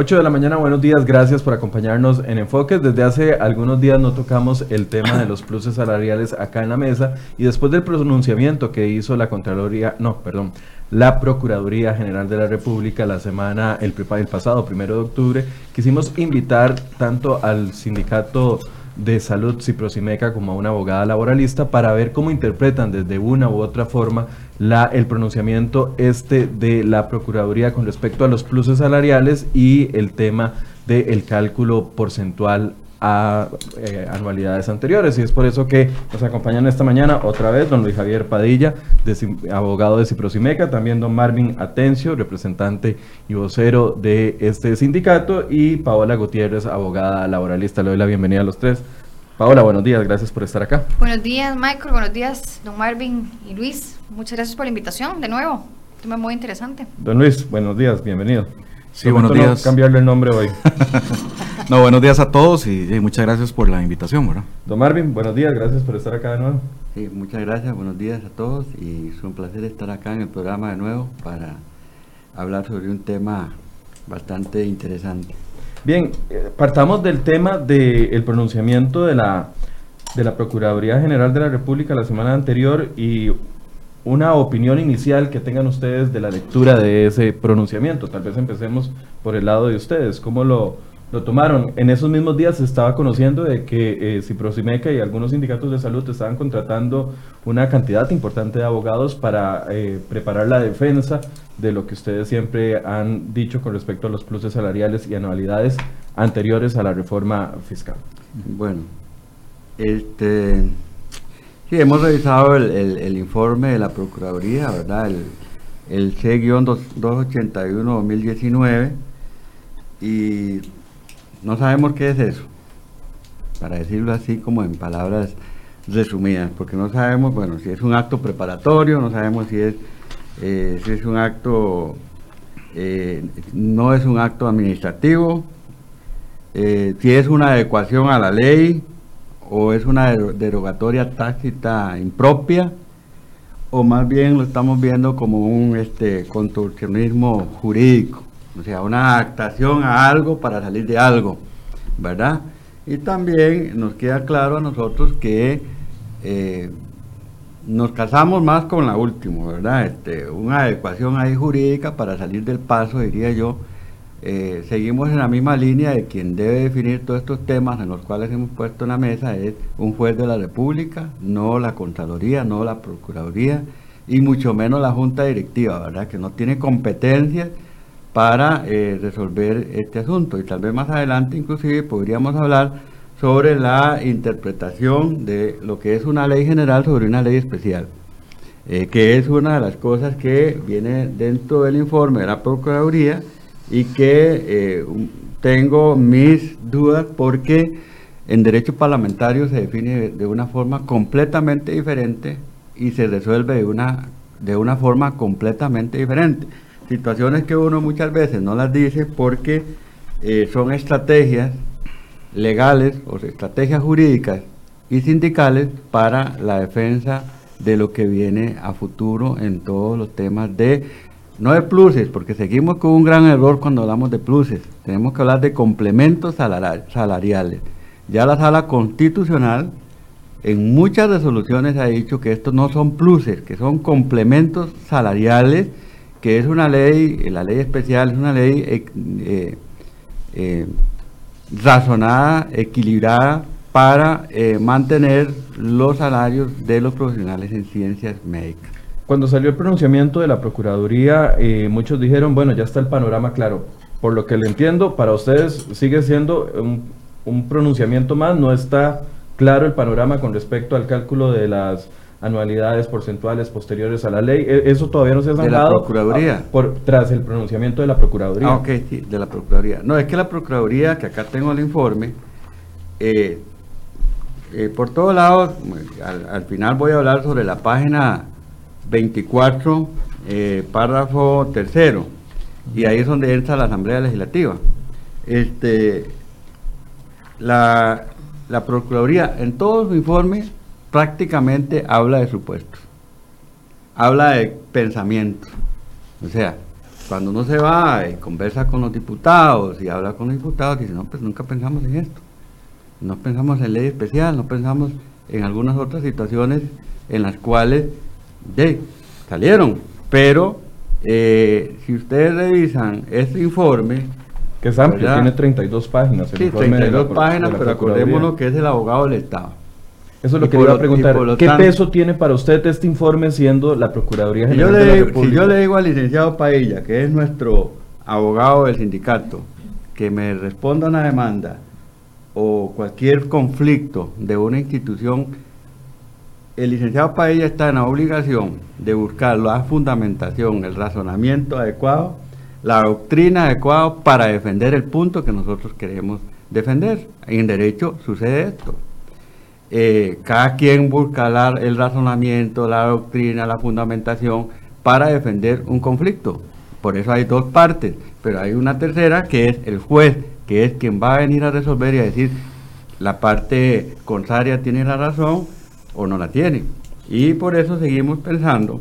8 de la mañana, buenos días, gracias por acompañarnos en Enfoques. Desde hace algunos días no tocamos el tema de los pluses salariales acá en la mesa y después del pronunciamiento que hizo la Contraloría, no, perdón, la Procuraduría General de la República la semana, el, el pasado primero de octubre, quisimos invitar tanto al sindicato de Salud Ciprosimeca como una abogada laboralista para ver cómo interpretan desde una u otra forma la, el pronunciamiento este de la Procuraduría con respecto a los pluses salariales y el tema del cálculo porcentual a eh, anualidades anteriores. Y es por eso que nos acompañan esta mañana otra vez don Luis Javier Padilla, abogado de Ciprosimeca, también don Marvin Atencio, representante y vocero de este sindicato, y Paola Gutiérrez, abogada laboralista. Le doy la bienvenida a los tres. Paola, buenos días, gracias por estar acá. Buenos días, Michael, buenos días, don Marvin y Luis. Muchas gracias por la invitación, de nuevo. Tema muy interesante. Don Luis, buenos días, bienvenido. Sí, buenos días. cambiarle el nombre hoy. no, buenos días a todos y, muchas gracias por la invitación, ¿verdad? Don Marvin, buenos días, gracias por estar acá de nuevo. Sí, muchas gracias, buenos días a todos y es un placer estar acá en el programa de nuevo para hablar sobre un tema bastante interesante. Bien, eh, partamos del tema del pronunciamiento de la, de la Procuraduría General de la República la semana anterior y una opinión inicial que tengan ustedes de la lectura de ese pronunciamiento. Tal vez empecemos por el lado de ustedes. ¿Cómo lo, lo tomaron? En esos mismos días se estaba conociendo de que eh, Ciprosimeca y algunos sindicatos de salud estaban contratando una cantidad importante de abogados para eh, preparar la defensa de lo que ustedes siempre han dicho con respecto a los pluses salariales y anualidades anteriores a la reforma fiscal. Bueno, este Sí, hemos revisado el, informe de la Procuraduría, ¿verdad? El, el C-281-2019 y no sabemos qué es eso, para decirlo así como en palabras resumidas, porque no sabemos, bueno, si es un acto preparatorio, no sabemos si es, eh, si es un acto, eh, no es un acto administrativo, eh, si es una adecuación a la ley, o es una derogatoria tácita impropia, o más bien lo estamos viendo como un este, contorsionismo jurídico, o sea, una adaptación a algo para salir de algo, ¿verdad? Y también nos queda claro a nosotros que eh, nos casamos más con la última, ¿verdad? Este, una adecuación ahí jurídica para salir del paso, diría yo, eh, seguimos en la misma línea de quien debe definir todos estos temas en los cuales hemos puesto en la mesa es un juez de la República, no la Contraloría, no la Procuraduría y mucho menos la Junta Directiva, ¿verdad? Que no tiene competencias para eh, resolver este asunto. Y tal vez más adelante inclusive podríamos hablar sobre la interpretación de lo que es una ley general sobre una ley especial, eh, que es una de las cosas que viene dentro del informe de la Procuraduría y que eh, tengo mis dudas porque en derecho parlamentario se define de una forma completamente diferente y se resuelve de una, de una forma completamente diferente. Situaciones que uno muchas veces no las dice porque eh, son estrategias legales o estrategias jurídicas y sindicales para la defensa de lo que viene a futuro en todos los temas de no de pluses, porque seguimos con un gran error cuando hablamos de pluses. Tenemos que hablar de complementos salariales. Ya la sala constitucional en muchas resoluciones ha dicho que estos no son pluses, que son complementos salariales, que es una ley, la ley especial es una ley eh, eh, eh, razonada, equilibrada para mantener los salarios de los profesionales en ciencias médicas. Cuando salió el pronunciamiento de la Procuraduría, eh, muchos dijeron, bueno, ya está el panorama claro. Por lo que le entiendo, para ustedes sigue siendo un, pronunciamiento más, no está claro el panorama con respecto al cálculo de las anualidades porcentuales posteriores a la ley. E, eso todavía no se ha zanjado. ¿De la Procuraduría? por, tras el pronunciamiento de la Procuraduría. Ah, ok, sí, de la Procuraduría. No, es que la Procuraduría, que acá tengo el informe, eh, eh, por todos lados, al, al, final voy a hablar sobre la página 24, eh, párrafo tercero, y ahí es donde entra la Asamblea Legislativa. Este, la, la Procuraduría en todo su informe prácticamente habla de supuestos, habla de pensamientos, o sea, cuando uno se va y conversa con los diputados y habla con los diputados, dice, no, pues nunca pensamos en esto. No pensamos en ley especial, no pensamos en algunas otras situaciones en las cuales de, salieron. Pero eh, si ustedes revisan este informe, que es amplio, ¿verdad? tiene 32 páginas. el sí, informe de la 32 Pro- páginas, pero acordémonos que es el abogado del Estado. Eso es y lo que le iba a preguntar. ¿Qué tanto- peso tiene para usted este informe siendo la Procuraduría yo, General de la le, si yo le digo al licenciado Paella, que es nuestro abogado del sindicato, que me responda una demanda o cualquier conflicto de una institución, el licenciado Paella está en la obligación de buscar la fundamentación, el razonamiento adecuado, la doctrina adecuada para defender el punto que nosotros queremos defender. En derecho sucede esto. Eh, cada quien busca la- el razonamiento, la doctrina, la fundamentación para defender un conflicto. Por eso hay dos partes, pero hay una tercera que es el juez, que es quien va a venir a resolver y a decir la parte contraria tiene la razón o no la tiene. Y por eso seguimos pensando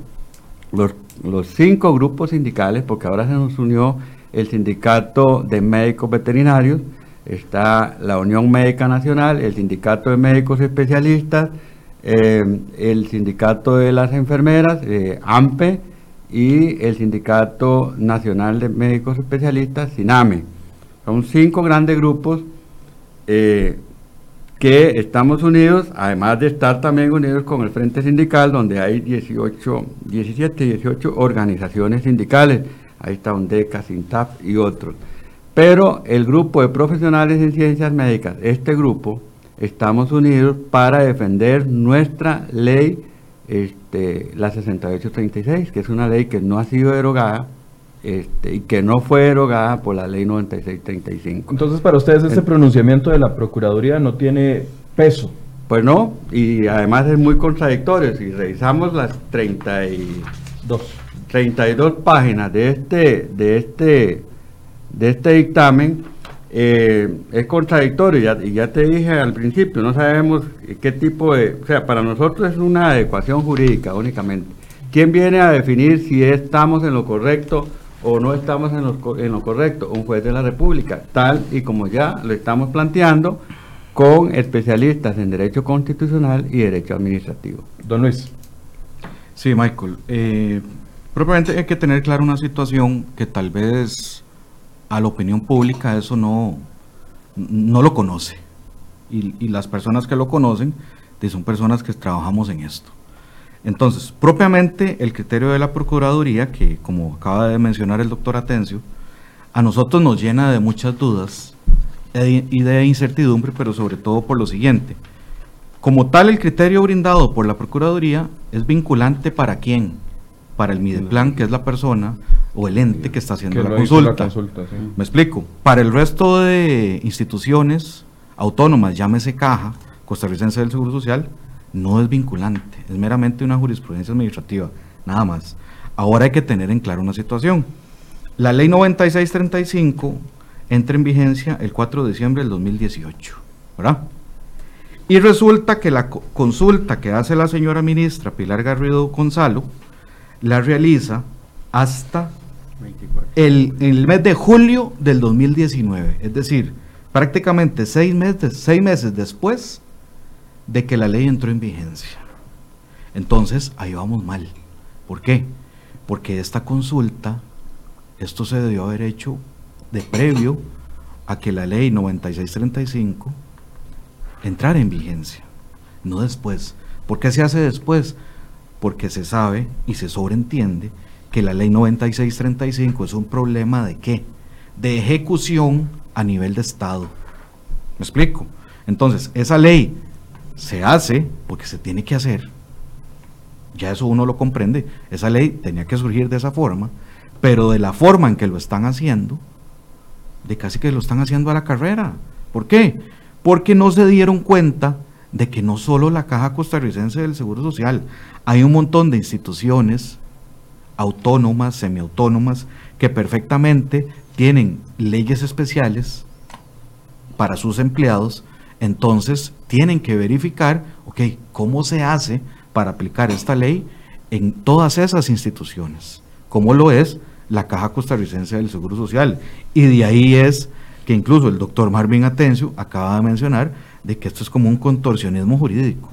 los, los cinco grupos sindicales, porque ahora se nos unió el sindicato de médicos veterinarios, está la Unión Médica Nacional, el sindicato de médicos especialistas, eh, el sindicato de las enfermeras, eh, AMPE, y el sindicato nacional de médicos especialistas, SINAME. Son cinco grandes grupos eh, que estamos unidos, además de estar también unidos con el Frente Sindical, donde hay 18, 17, 18 organizaciones sindicales. Ahí está UNDECA, SINTAF y otros. Pero el grupo de profesionales en ciencias médicas, este grupo, estamos unidos para defender nuestra ley, este, la 6836, que es una ley que no ha sido derogada este, y que no fue derogada por la ley 9635. Entonces, para ustedes, este En- pronunciamiento de la Procuraduría no tiene peso. Pues no, y además es muy contradictorio. Si revisamos las 30 y- Dos. 32 páginas de este, de este, de este dictamen, eh, es contradictorio. Ya, y ya te dije al principio, no sabemos qué tipo de... O sea, para nosotros es una adecuación jurídica únicamente. ¿Quién viene a definir si estamos en lo correcto o no estamos en lo, co- en lo correcto? Un juez de la República, tal y como ya lo estamos planteando con especialistas en Derecho Constitucional y Derecho Administrativo. Don Luis. Sí, Michael. eh, propiamente hay que tener claro una situación que tal vez a la opinión pública eso no, no lo conoce. Y, y las personas que lo conocen son personas que trabajamos en esto. Entonces, propiamente el criterio de la Procuraduría, que como acaba de mencionar el doctor Atencio, a nosotros nos llena de muchas dudas e- y de incertidumbre, pero sobre todo por lo siguiente. Como tal, el criterio brindado por la Procuraduría es vinculante para quién? Para el Mideplan, que es la persona o el ente que está haciendo Que la consulta. consulta, sí. Me explico. Para el resto de instituciones autónomas, llámese Caja, Costarricense del Seguro Social, no es vinculante, es meramente una jurisprudencia administrativa, nada más. Ahora hay que tener en claro una situación. La ley 9635 entra en vigencia el 4 de diciembre del 2018, ¿verdad? Y resulta que la co- consulta que hace la señora ministra Pilar Garrido Gonzalo la realiza hasta 24. el, en el mes de julio del 2019, es decir, prácticamente seis meses, seis meses después de que la ley entró en vigencia. Entonces, ahí vamos mal. ¿Por qué? Porque esta consulta, esto se debió haber hecho de previo a que la ley 9635 entrara en vigencia, no después. ¿Por qué se hace después? Porque se sabe y se sobreentiende que la ley 9635 es un problema de qué? De ejecución a nivel de Estado. ¿Me explico? Entonces, esa ley se hace porque se tiene que hacer. Ya eso uno lo comprende. Esa ley tenía que surgir de esa forma, pero de la forma en que lo están haciendo, de casi que lo están haciendo a la carrera. ¿Por qué? Porque no se dieron cuenta de que no solo la Caja Costarricense del Seguro Social, hay un montón de instituciones autónomas, semiautónomas, que perfectamente tienen leyes especiales para sus empleados, entonces tienen que verificar, ok, cómo se hace para aplicar esta ley en todas esas instituciones, como lo es la Caja Costarricense del Seguro Social. Y de ahí es que incluso el doctor Marvin Atencio acaba de mencionar de que esto es como un contorsionismo jurídico.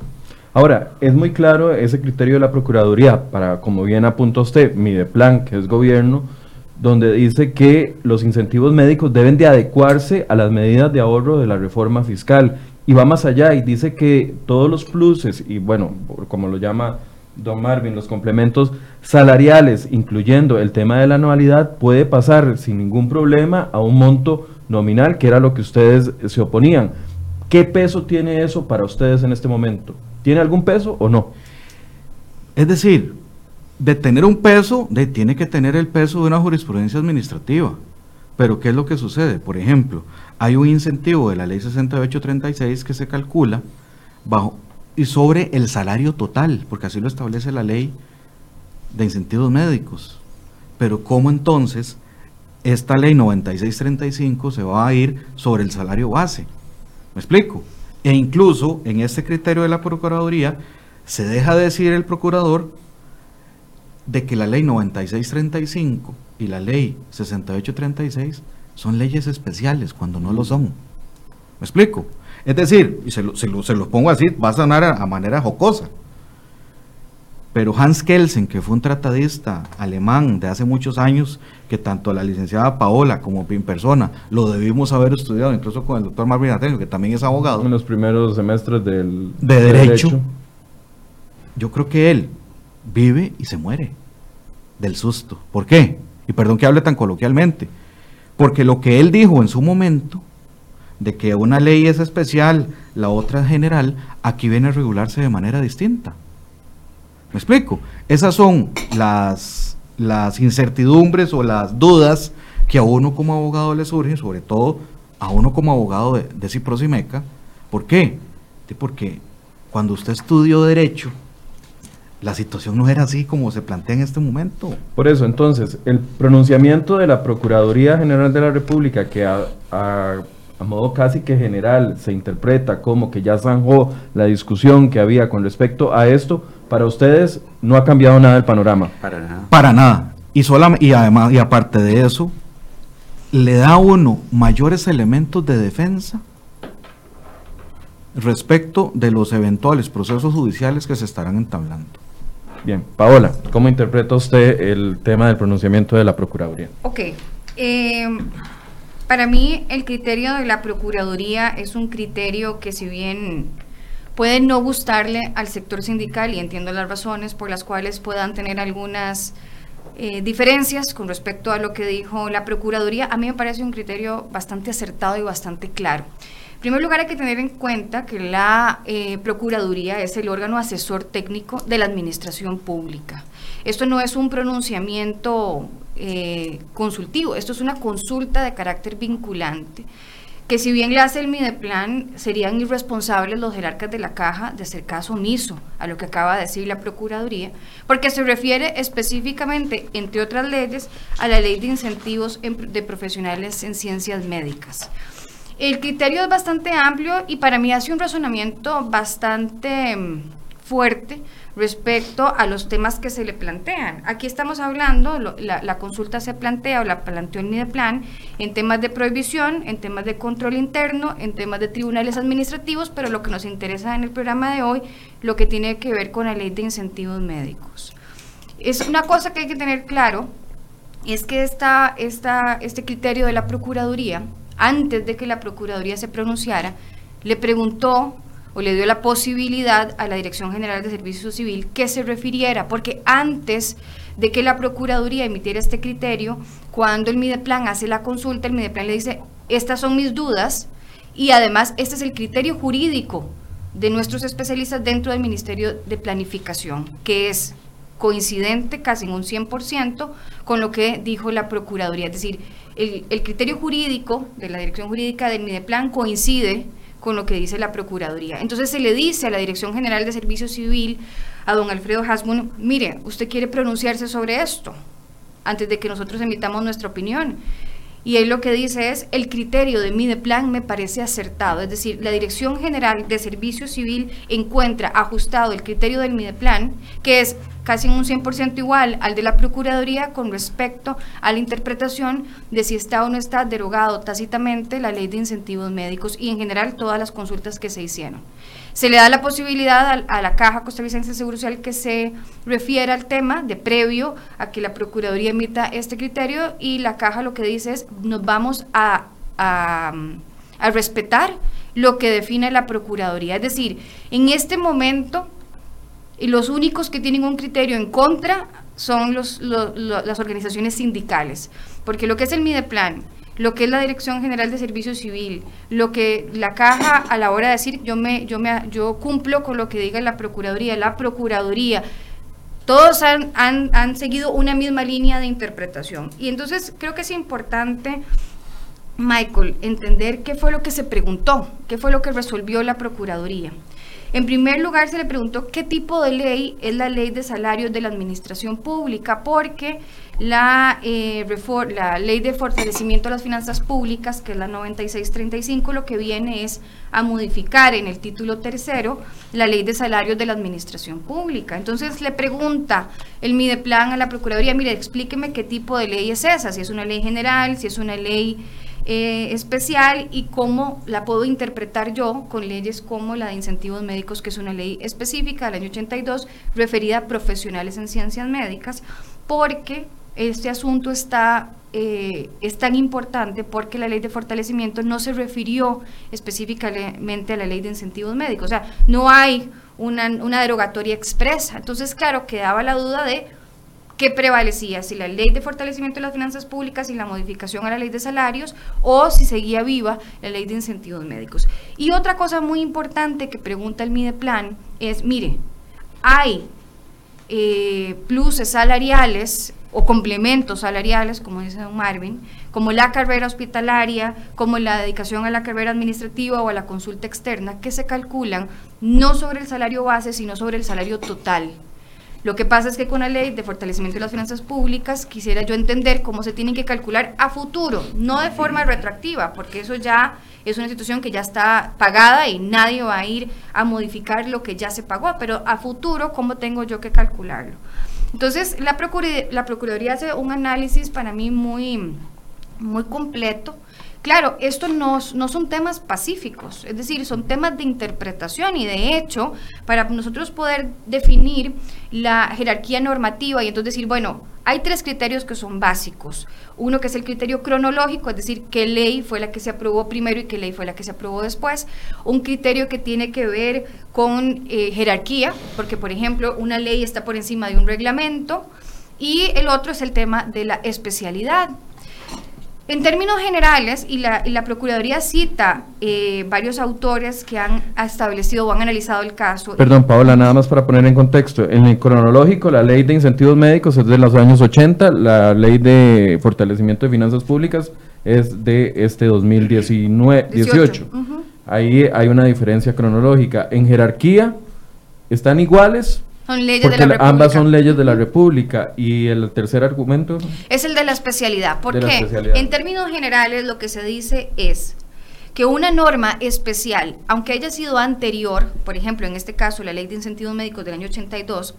Ahora, es muy claro ese criterio de la Procuraduría, para, como bien apunta usted, Mideplan, que es gobierno, donde dice que los incentivos médicos deben de adecuarse a las medidas de ahorro de la reforma fiscal. Y va más allá y dice que todos los pluses, y bueno, como lo llama don Marvin, los complementos salariales, incluyendo el tema de la anualidad, puede pasar sin ningún problema a un monto nominal, que era lo que ustedes se oponían. ¿Qué peso tiene eso para ustedes en este momento? ¿Tiene algún peso o no? Es decir, de tener un peso, de, tiene que tener el peso de una jurisprudencia administrativa. Pero ¿qué es lo que sucede? Por ejemplo, hay un incentivo de la ley 6836 que se calcula bajo y sobre el salario total, porque así lo establece la ley de incentivos médicos. Pero ¿cómo entonces esta ley 9635 se va a ir sobre el salario base? ¿Me explico? E incluso en este criterio de la Procuraduría se deja decir el procurador de que la ley 9635 y la ley 6836 son leyes especiales cuando no lo son. ¿Me explico? Es decir, y se lo, se los pongo así, va a sonar a, manera jocosa. Pero Hans Kelsen, que fue un tratadista alemán de hace muchos años, que tanto la licenciada Paola como en persona lo debimos haber estudiado, incluso con el doctor Marvin Atenio, que también es abogado. En los primeros semestres del, de derecho, Yo creo que él vive y se muere del susto. ¿Por qué? Y perdón que hable tan coloquialmente. Porque lo que él dijo en su momento, de que una ley es especial, la otra es general, aquí viene a regularse de manera distinta. ¿Me explico? Esas son las, las incertidumbres o las dudas que a uno como abogado le surgen, sobre todo a uno como abogado de, de Cipros y Meca. ¿Por qué? Porque cuando usted estudió Derecho, la situación no era así como se plantea en este momento. Por eso, entonces, el pronunciamiento de la Procuraduría General de la República, que a, a, modo casi que general se interpreta como que ya zanjó la discusión que había con respecto a esto, para ustedes no ha cambiado nada el panorama. Para nada. Para nada. Y, y además, y aparte de eso, le da a uno mayores elementos de defensa respecto de los eventuales procesos judiciales que se estarán entablando. Bien, Paola, ¿cómo interpreta usted el tema del pronunciamiento de la Procuraduría? Ok. Em, para mí el criterio de la Procuraduría es un criterio que si bien puede no gustarle al sector sindical y entiendo las razones por las cuales puedan tener algunas eh, diferencias con respecto a lo que dijo la Procuraduría, a mí me parece un criterio bastante acertado y bastante claro. Primer lugar, hay que tener en cuenta que la eh, Procuraduría es el órgano asesor técnico de la Administración Pública. Esto no es un pronunciamiento eh, consultivo, esto es una consulta de carácter vinculante que si bien le hace el Mideplan, serían irresponsables los jerarcas de la caja de hacer caso omiso a lo que acaba de decir la Procuraduría, porque se refiere específicamente, entre otras leyes, a la ley de incentivos de profesionales en ciencias médicas. El criterio es bastante amplio y para mí hace un razonamiento bastante mm, fuerte respecto a los temas que se le plantean. Aquí estamos hablando, la, consulta se plantea o la planteó el plan en temas de prohibición, en temas de control interno, en temas de tribunales administrativos, pero lo que nos interesa en el programa de hoy, lo que tiene que ver con la ley de incentivos médicos. Es una cosa que hay que tener claro, es que esta, esta, este criterio de la Procuraduría, antes de que la Procuraduría se pronunciara, le preguntó o le dio la posibilidad a la Dirección General de Servicio Civil que se refiriera, porque antes de que la Procuraduría emitiera este criterio, cuando el Mideplan hace la consulta, el Mideplan le dice, estas son mis dudas y además este es el criterio jurídico de nuestros especialistas dentro del Ministerio de Planificación, que es coincidente casi en un 100% con lo que dijo la Procuraduría. Es decir, el, criterio jurídico de la dirección jurídica del Mideplan coincide con lo que dice la Procuraduría. Entonces se le dice a la Dirección General de Servicio Civil, a don Alfredo Hasbun, mire, usted quiere pronunciarse sobre esto antes de que nosotros emitamos nuestra opinión. Y él lo que dice es, el criterio de Mideplan me parece acertado. Es decir, la Dirección General de Servicio Civil encuentra ajustado el criterio del Mideplan, que es casi en un 100% igual al de la Procuraduría con respecto a la interpretación de si está o no está derogado tácitamente la ley de incentivos médicos y en general todas las consultas que se hicieron. Se le da la posibilidad a, la Caja Costarricense de Seguro Social que se refiera al tema de previo a que la Procuraduría emita este criterio y la Caja lo que dice es nos vamos a, a, respetar lo que define la Procuraduría. Es decir, en este momento y los únicos que tienen un criterio en contra son los, las organizaciones sindicales, porque lo que es el Mideplan, lo que es la Dirección General de Servicio Civil, lo que la caja a la hora de decir yo me yo me yo cumplo con lo que diga la Procuraduría, la Procuraduría, todos han, han, han seguido una misma línea de interpretación. Y entonces creo que es importante Michael, entender qué fue lo que se preguntó, qué fue lo que resolvió la Procuraduría. En primer lugar, se le preguntó qué tipo de ley es la ley de salarios de la administración pública, porque la, eh, la ley de fortalecimiento de las finanzas públicas, que es la 9635, lo que viene es a modificar en el título tercero la ley de salarios de la administración pública. Entonces le pregunta el Mideplan a la Procuraduría, mire, explíqueme qué tipo de ley es esa, si es una ley general, si es una ley eh, especial y cómo la puedo interpretar yo con leyes como la de incentivos médicos, que es una ley específica del año 82 referida a profesionales en ciencias médicas, porque este asunto está eh, es tan importante porque la ley de fortalecimiento no se refirió específicamente a la ley de incentivos médicos, o sea, no hay una, una derogatoria expresa. Entonces, claro, quedaba la duda de ¿Qué prevalecía? Si la ley de fortalecimiento de las finanzas públicas y la modificación a la ley de salarios o si seguía viva la ley de incentivos médicos. Y otra cosa muy importante que pregunta el Mideplan es, mire, hay eh, pluses salariales o complementos salariales, como dice don Marvin, como la carrera hospitalaria, como la dedicación a la carrera administrativa o a la consulta externa, que se calculan no sobre el salario base, sino sobre el salario total lo que pasa es que con la ley de fortalecimiento de las finanzas públicas quisiera yo entender cómo se tienen que calcular a futuro, no de forma retroactiva, porque eso ya es una situación que ya está pagada y nadie va a ir a modificar lo que ya se pagó, pero a futuro, ¿cómo tengo yo que calcularlo? Entonces, la, la Procuraduría hace un análisis para mí muy, muy completo Claro, esto no, no, son temas pacíficos, es decir, son temas de interpretación y de hecho, para nosotros poder definir la jerarquía normativa y entonces decir, bueno, hay tres criterios que son básicos. Uno que es el criterio cronológico, es decir, qué ley fue la que se aprobó primero y qué ley fue la que se aprobó después. Un criterio que tiene que ver con eh, jerarquía, porque por ejemplo, una ley está por encima de un reglamento. Y el otro es el tema de la especialidad. En términos generales, y la, Procuraduría cita eh, varios autores que han establecido o han analizado el caso. Perdón, Paola, nada más para poner en contexto. En el cronológico, la ley de incentivos médicos es de los años 80, la ley de fortalecimiento de finanzas públicas es de este 2019, 18. Ahí hay una diferencia cronológica. En jerarquía, están iguales, son leyes de la República. Ambas son leyes de la República. Y el tercer argumento es el de la especialidad. Porque en términos generales lo que se dice es que una norma especial, aunque haya sido anterior, por ejemplo, en este caso la Ley de Incentivos Médicos del año 82,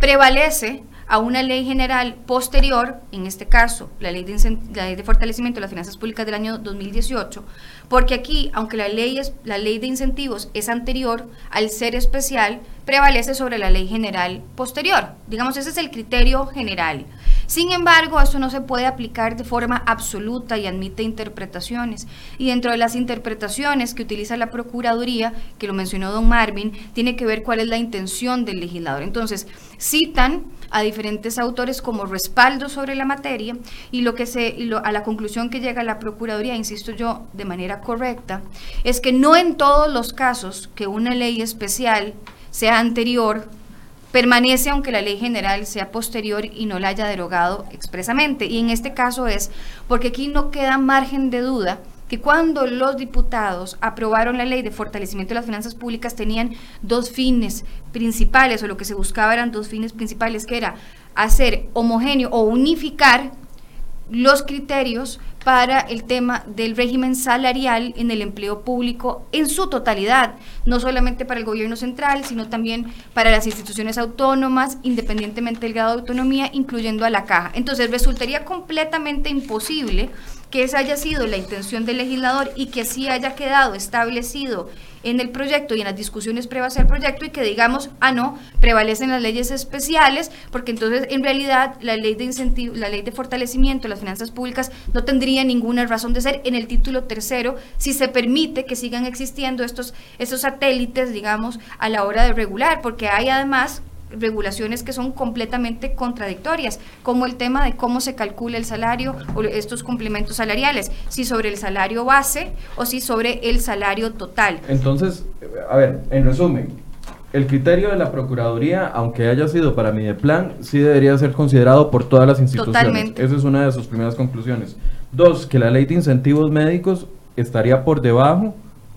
prevalece a una ley general posterior, en este caso la ley, de la ley de fortalecimiento de las finanzas públicas del año 2018, porque aquí, aunque la ley, es, la ley de incentivos es anterior, al ser especial, prevalece sobre la ley general posterior. Digamos, ese es el criterio general. Sin embargo, eso no se puede aplicar de forma absoluta y admite interpretaciones. Y dentro de las interpretaciones que utiliza la Procuraduría, que lo mencionó don Marvin, tiene que ver cuál es la intención del legislador. Entonces, citan a diferentes autores como respaldo sobre la materia y lo que se a la conclusión que llega la procuraduría, insisto yo, de manera correcta, es que no en todos los casos que una ley especial sea anterior permanece aunque la ley general sea posterior y no la haya derogado expresamente. Y en este caso es porque aquí no queda margen de duda que cuando los diputados aprobaron la ley de fortalecimiento de las finanzas públicas tenían dos fines principales, o lo que se buscaba eran dos fines principales, que era hacer homogéneo o unificar los criterios para el tema del régimen salarial en el empleo público en su totalidad, no solamente para el gobierno central, sino también para las instituciones autónomas, independientemente del grado de autonomía, incluyendo a la caja. Entonces resultaría completamente imposible que esa haya sido la intención del legislador y que así haya quedado establecido en el proyecto y en las discusiones previas al proyecto y que digamos, ah, no, prevalecen las leyes especiales, porque entonces en realidad la ley de incentivo, la ley de fortalecimiento de las finanzas públicas no tendría ninguna razón de ser en el título tercero si se permite que sigan existiendo estos, estos satélites, digamos, a la hora de regular, porque hay además regulaciones que son completamente contradictorias, como el tema de cómo se calcula el salario o estos complementos salariales, si sobre el salario base o si sobre el salario total. Entonces, a ver, en resumen, el criterio de la Procuraduría, aunque haya sido para mi de plan, sí debería ser considerado por todas las instituciones. Totalmente. Esa es una de sus primeras conclusiones. Dos, que la ley de incentivos médicos estaría por debajo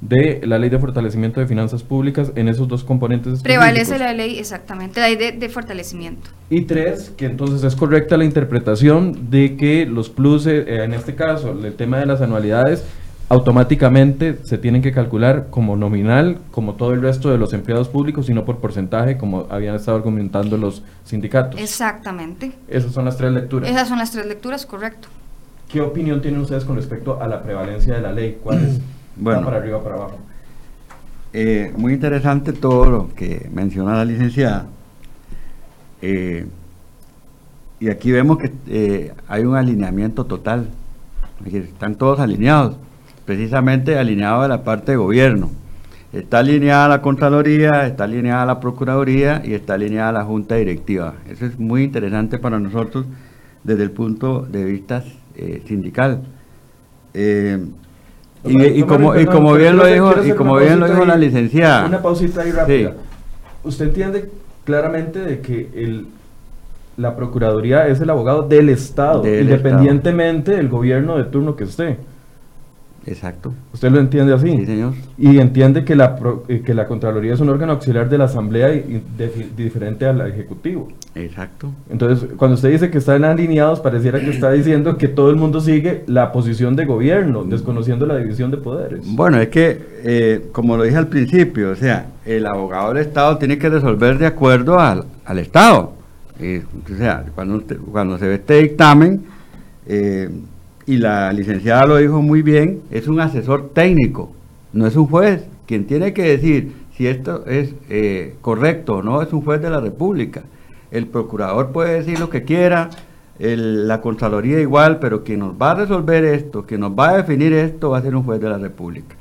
de la ley de fortalecimiento de finanzas públicas en esos dos componentes. Prevalece la ley, exactamente, la ley de, fortalecimiento. Y tres, que entonces es correcta la interpretación de que los pluses, eh, en este caso, el tema de las anualidades, automáticamente se tienen que calcular como nominal, como todo el resto de los empleados públicos, y no por porcentaje, como habían estado argumentando los sindicatos. Exactamente. Esas son las tres lecturas. Esas son las tres lecturas, correcto. ¿Qué opinión tienen ustedes con respecto a la prevalencia de la ley? ¿Cuál es? Bueno, para arriba, para abajo. Eh, muy interesante todo lo que menciona la licenciada. Eh, y aquí vemos que eh, hay un alineamiento total. Están todos alineados, precisamente alineados a la parte de gobierno. Está alineada la Contraloría, está alineada la Procuraduría y está alineada la Junta Directiva. Eso es muy interesante para nosotros desde el punto de vista sindical. Y, como, y como bien lo dijo, y como bien lo dijo la licenciada. Una pausita ahí rápida. Usted entiende claramente de que el, la Procuraduría es el abogado del Estado, independientemente del gobierno de turno que esté. Exacto. ¿Usted lo entiende así? Sí, señor. Y entiende que la, eh, que la Contraloría es un órgano auxiliar de la Asamblea y, diferente al Ejecutivo. Exacto. Entonces, cuando usted dice que están alineados, pareciera que está diciendo que todo el mundo sigue la posición de gobierno, desconociendo la división de poderes. Bueno, es que, eh, como lo dije al principio, o sea, el abogado del Estado tiene que resolver de acuerdo al, al Estado. Eh, o sea, cuando, cuando se ve este dictamen, eh, y la licenciada lo dijo muy bien, es un asesor técnico, no es un juez. Quien tiene que decir si esto es eh, correcto o no es un juez de la República. El procurador puede decir lo que quiera, la Contraloría igual, pero quien nos va a resolver esto, quien nos va a definir esto, va a ser un juez de la República.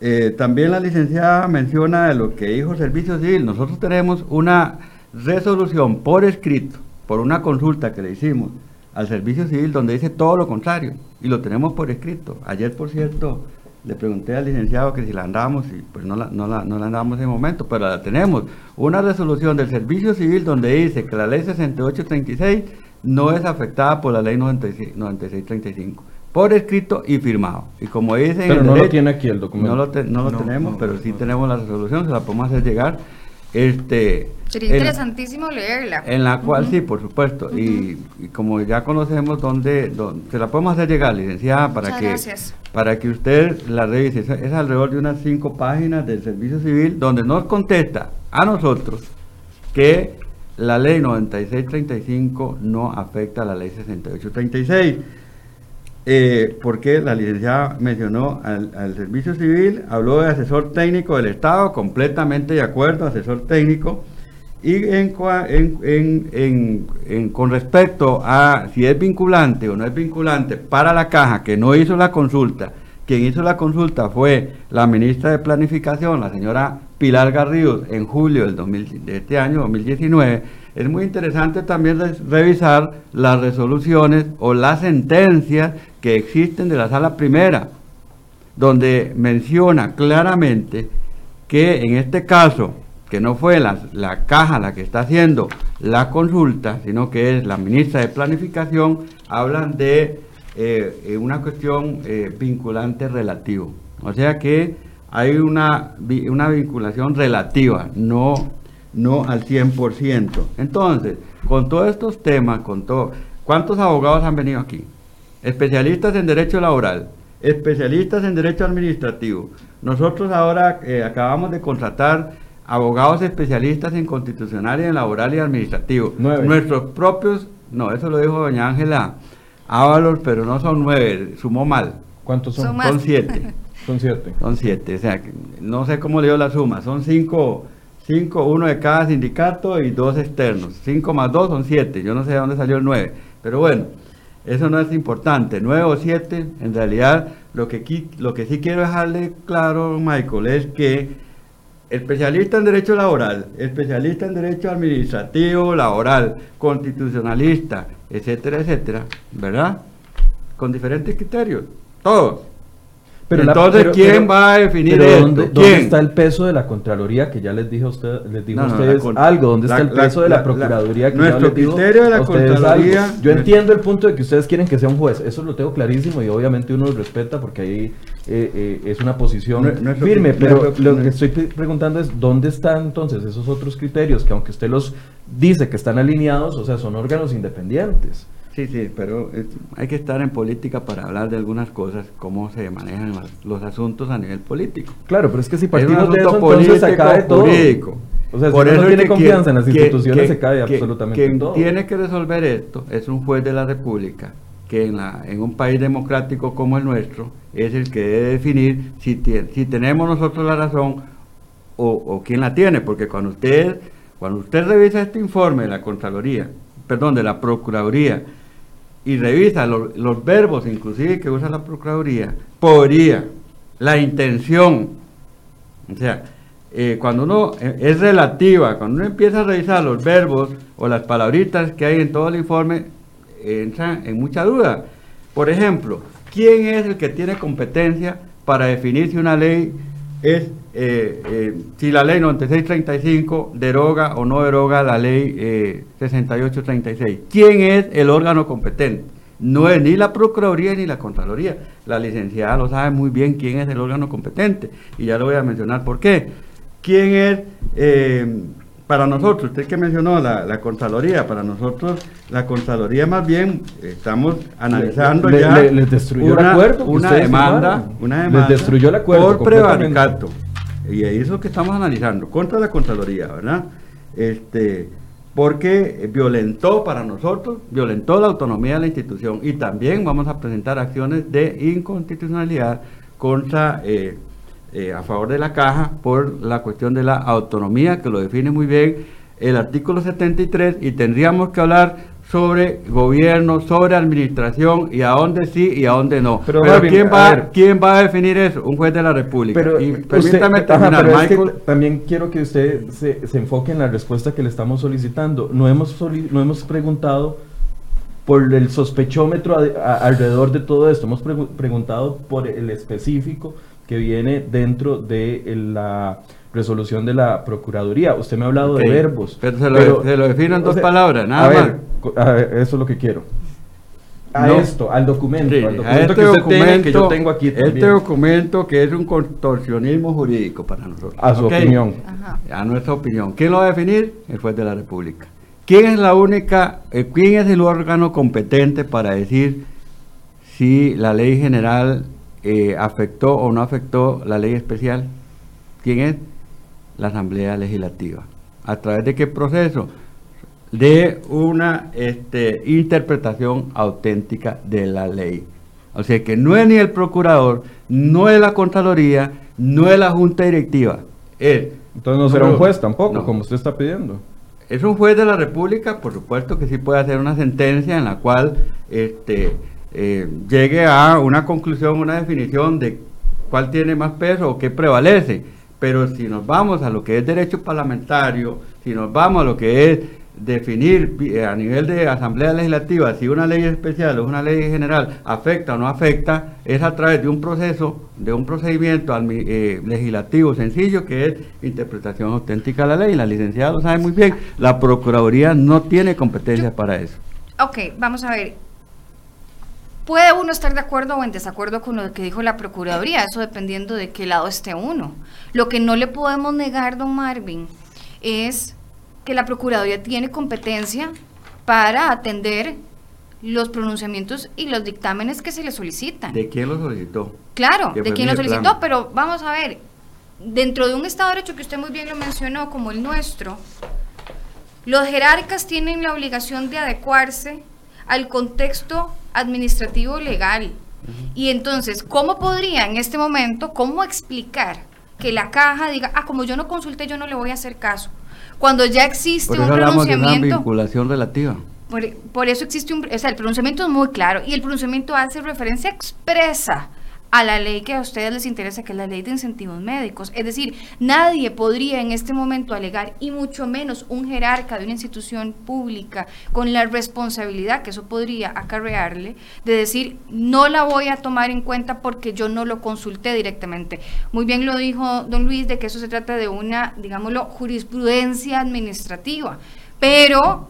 Eh, también la licenciada menciona lo que dijo Servicio Civil. Nosotros tenemos una resolución por escrito, por una consulta que le hicimos al servicio civil donde dice todo lo contrario y lo tenemos por escrito. Ayer, por cierto, le pregunté al licenciado que si la andábamos y pues no la, no la, no la andábamos en el momento, pero la tenemos. Una resolución del servicio civil donde dice que la ley 6836 no es afectada por la ley 9635 por escrito y firmado. Y como dice... Pero no lo tiene aquí el documento. No lo, no lo tenemos, pero sí tenemos la resolución, se la podemos hacer llegar. Este, Sería interesantísimo leerla. En la cual, sí, por supuesto. y, como ya conocemos dónde, se la podemos hacer llegar, licenciada, para que para que usted la revise. Es, alrededor de unas cinco páginas del Servicio Civil donde nos contesta a nosotros que la ley 9635 no afecta a la ley 6836. Eh, porque la licenciada mencionó al, al, Servicio Civil, habló de asesor técnico del Estado, completamente de acuerdo, asesor técnico, y en, en, en, con respecto a si es vinculante o no es vinculante para la caja que no hizo la consulta, quien hizo la consulta fue la ministra de Planificación, la señora Pilar Garrido, en julio del 2000, de este año, 2019. Es muy interesante también revisar las resoluciones o las sentencias que existen de la sala primera, donde menciona claramente que en este caso que no fue la, la, caja la que está haciendo la consulta, sino que es la ministra de Planificación, hablan de eh, una cuestión eh, vinculante relativo. O sea que hay una, una vinculación relativa, no, no al 100%. Entonces, con todos estos temas, con todo, ¿cuántos abogados han venido aquí? Especialistas en derecho laboral, especialistas en derecho administrativo. Nosotros ahora eh, acabamos de contratar abogados especialistas en constitucional y en laboral y administrativo. Nueve. Nuestros propios, no, eso lo dijo doña Ángela Ábalos, pero no son nueve, sumó mal, ¿Cuántos son? Son siete. Son siete. Son siete, o sea, que no sé cómo le dio la suma, son cinco, cinco, uno de cada sindicato y dos externos. Cinco más dos son siete, yo no sé de dónde salió el nueve, pero bueno, eso no es importante, nueve o siete, en realidad lo que, lo que sí quiero dejarle claro, Michael, es que especialista en derecho laboral, especialista en derecho administrativo, laboral, constitucionalista, etcétera, etcétera, ¿verdad? Con diferentes criterios, todos. Pero la- Entonces, pero- ¿quién pero- va a definir pero esto? ¿dónde, dónde está el peso de la Contraloría que ya les dije a usted, les dijo No, a no, ustedes la algo? ¿Dónde la- está el peso de la, Procuraduría que nuestro ya criterio de la Contraloría- algo? Yo entiendo el punto de que ustedes quieren que sea un juez, eso lo tengo clarísimo y obviamente uno lo respeta porque ahí eh, eh, es una posición firme, pero lo que estoy pre- preguntando es ¿dónde están entonces esos otros criterios que aunque usted los dice que están alineados, o sea, son órganos independientes? Sí, sí, pero es- hay que estar en política para hablar de algunas cosas, cómo se manejan los asuntos a nivel político. Claro, pero es que si Es partimos de eso, entonces se cae todo. jurídico. O sea, Por uno eso no tiene confianza quien- en las instituciones, que- se cae que- absolutamente quien todo. tiene que resolver esto es un juez de la República, que en, la, en un país democrático como el nuestro es el que debe definir si, tie- si tenemos nosotros la razón o, o quién la tiene, porque cuando usted, cuando usted revisa este informe de la Contraloría, perdón, de la Procuraduría, y revisa lo- los verbos inclusive que usa la Procuraduría, podría, la intención, o sea, eh, cuando uno eh, es relativa, cuando uno empieza a revisar los verbos o las palabritas que hay en todo el informe, entra en mucha duda. Por ejemplo, ¿quién es el que tiene competencia para definir si una ley es, eh, eh, si la ley 9635 deroga o no deroga la ley eh, 6836? ¿Quién es el órgano competente? No es ni la Procuraduría ni la Contraloría. La licenciada lo sabe muy bien quién es el órgano competente. Y ya lo voy a mencionar por qué. ¿Quién es, eh, para nosotros, usted que mencionó la, la Contraloría, para nosotros la Contraloría más bien estamos analizando le- ya le- destruyó el una, acuerdo que una demanda, una Les demanda destruyó el acuerdo por prevaricato. Y es lo que estamos analizando, contra la Contraloría, ¿verdad? Este, porque violentó para nosotros, violentó la autonomía de la institución y también vamos a presentar acciones de inconstitucionalidad contra, eh, eh, a favor de la caja por la cuestión de la autonomía, que lo define muy bien el artículo 73 y tendríamos que hablar sobre gobierno, sobre administración y a dónde sí y a dónde no. Pero, Pero, Marvin, ¿quién, a va, ver. ¿quién va a definir eso? Un juez de la República. Pero, y permítame terminar, pero es que Michael. también quiero que usted se, se enfoque en la respuesta que le estamos solicitando. No hemos, soli- no hemos preguntado por el sospechómetro ade- a- alrededor de todo esto. Hemos pregu- preguntado por el específico que viene dentro de la resolución de la Procuraduría. Usted me ha hablado de verbos. pero se lo- se lo defino en dos palabras, nada a ver, más. co- a ver, eso es lo que quiero. A No. esto, al documento, Sí, al a documento este que usted tiene, que yo documento- tengo aquí Este documento que es un contorsionismo jurídico para nosotros. A su opinión. Ajá. A nuestra opinión. ¿Quién lo va a definir? El juez de la República. ¿Quién es la única, eh, quién es el órgano competente para decir si la ley general eh, afectó o no afectó la ley especial? ¿Quién es? La Asamblea Legislativa. ¿A través de qué proceso? De una este, interpretación auténtica de la ley. O sea que no es ni el procurador, no es la Contraloría, no es la Junta Directiva. Es, Entonces no será un juez tampoco, no. como usted está pidiendo. es un juez de la República, por supuesto que sí puede hacer una sentencia en la cual este, eh, llegue a una conclusión, una definición de cuál tiene más peso o qué prevalece. Pero si nos vamos a lo que es derecho parlamentario, si nos vamos a lo que es definir eh, a nivel de Asamblea Legislativa si una ley especial o una ley general afecta o no afecta, es a través de un proceso, de un procedimiento eh, legislativo sencillo que es interpretación auténtica de la ley. La licenciada lo sabe muy bien, la Procuraduría no tiene competencia para eso. Ok, vamos a ver. Puede uno estar de acuerdo o en desacuerdo con lo que dijo la Procuraduría, eso dependiendo de qué lado esté uno. Lo que no le podemos negar, don Marvin, es que la Procuraduría tiene competencia para atender los pronunciamientos y los dictámenes que se le solicitan. ¿De quién lo solicitó? Claro, de fue quien lo solicitó, pero vamos a ver, dentro de un Estado de Derecho que usted muy bien lo mencionó, como el nuestro, los jerarcas tienen la obligación de adecuarse al contexto administrativo legal. Y entonces, ¿cómo podría en este momento, cómo explicar que la caja diga, ah, como yo no consulté, yo no le voy a hacer caso? Cuando ya existe Por un de una pronunciamiento. vinculación relativa. Por, por eso existe un, o sea, el pronunciamiento es muy claro y el pronunciamiento hace referencia expresa a la ley que a ustedes les interesa, que es la ley de incentivos médicos. Es decir, nadie podría en este momento alegar, y mucho menos un jerarca de una institución pública, con la responsabilidad que eso podría acarrearle, de decir, no la voy a tomar en cuenta porque yo no lo consulté directamente. Muy bien lo dijo don Luis, de que eso se trata de una, digámoslo, jurisprudencia administrativa, pero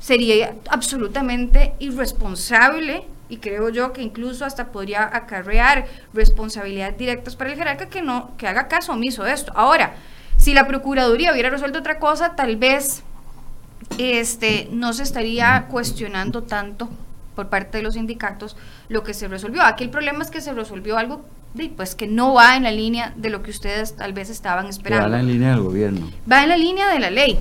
sería absolutamente irresponsable y creo yo que incluso hasta podría acarrear responsabilidades directas para el jerarca que no que haga caso omiso de esto. Ahora, si la procuraduría hubiera resuelto otra cosa, tal vez este no se estaría cuestionando tanto por parte de los sindicatos lo que se resolvió. Aquí el problema es que se resolvió algo pues que no va en la línea de lo que ustedes tal vez estaban Que esperando va en línea del gobierno. va en la línea de la ley.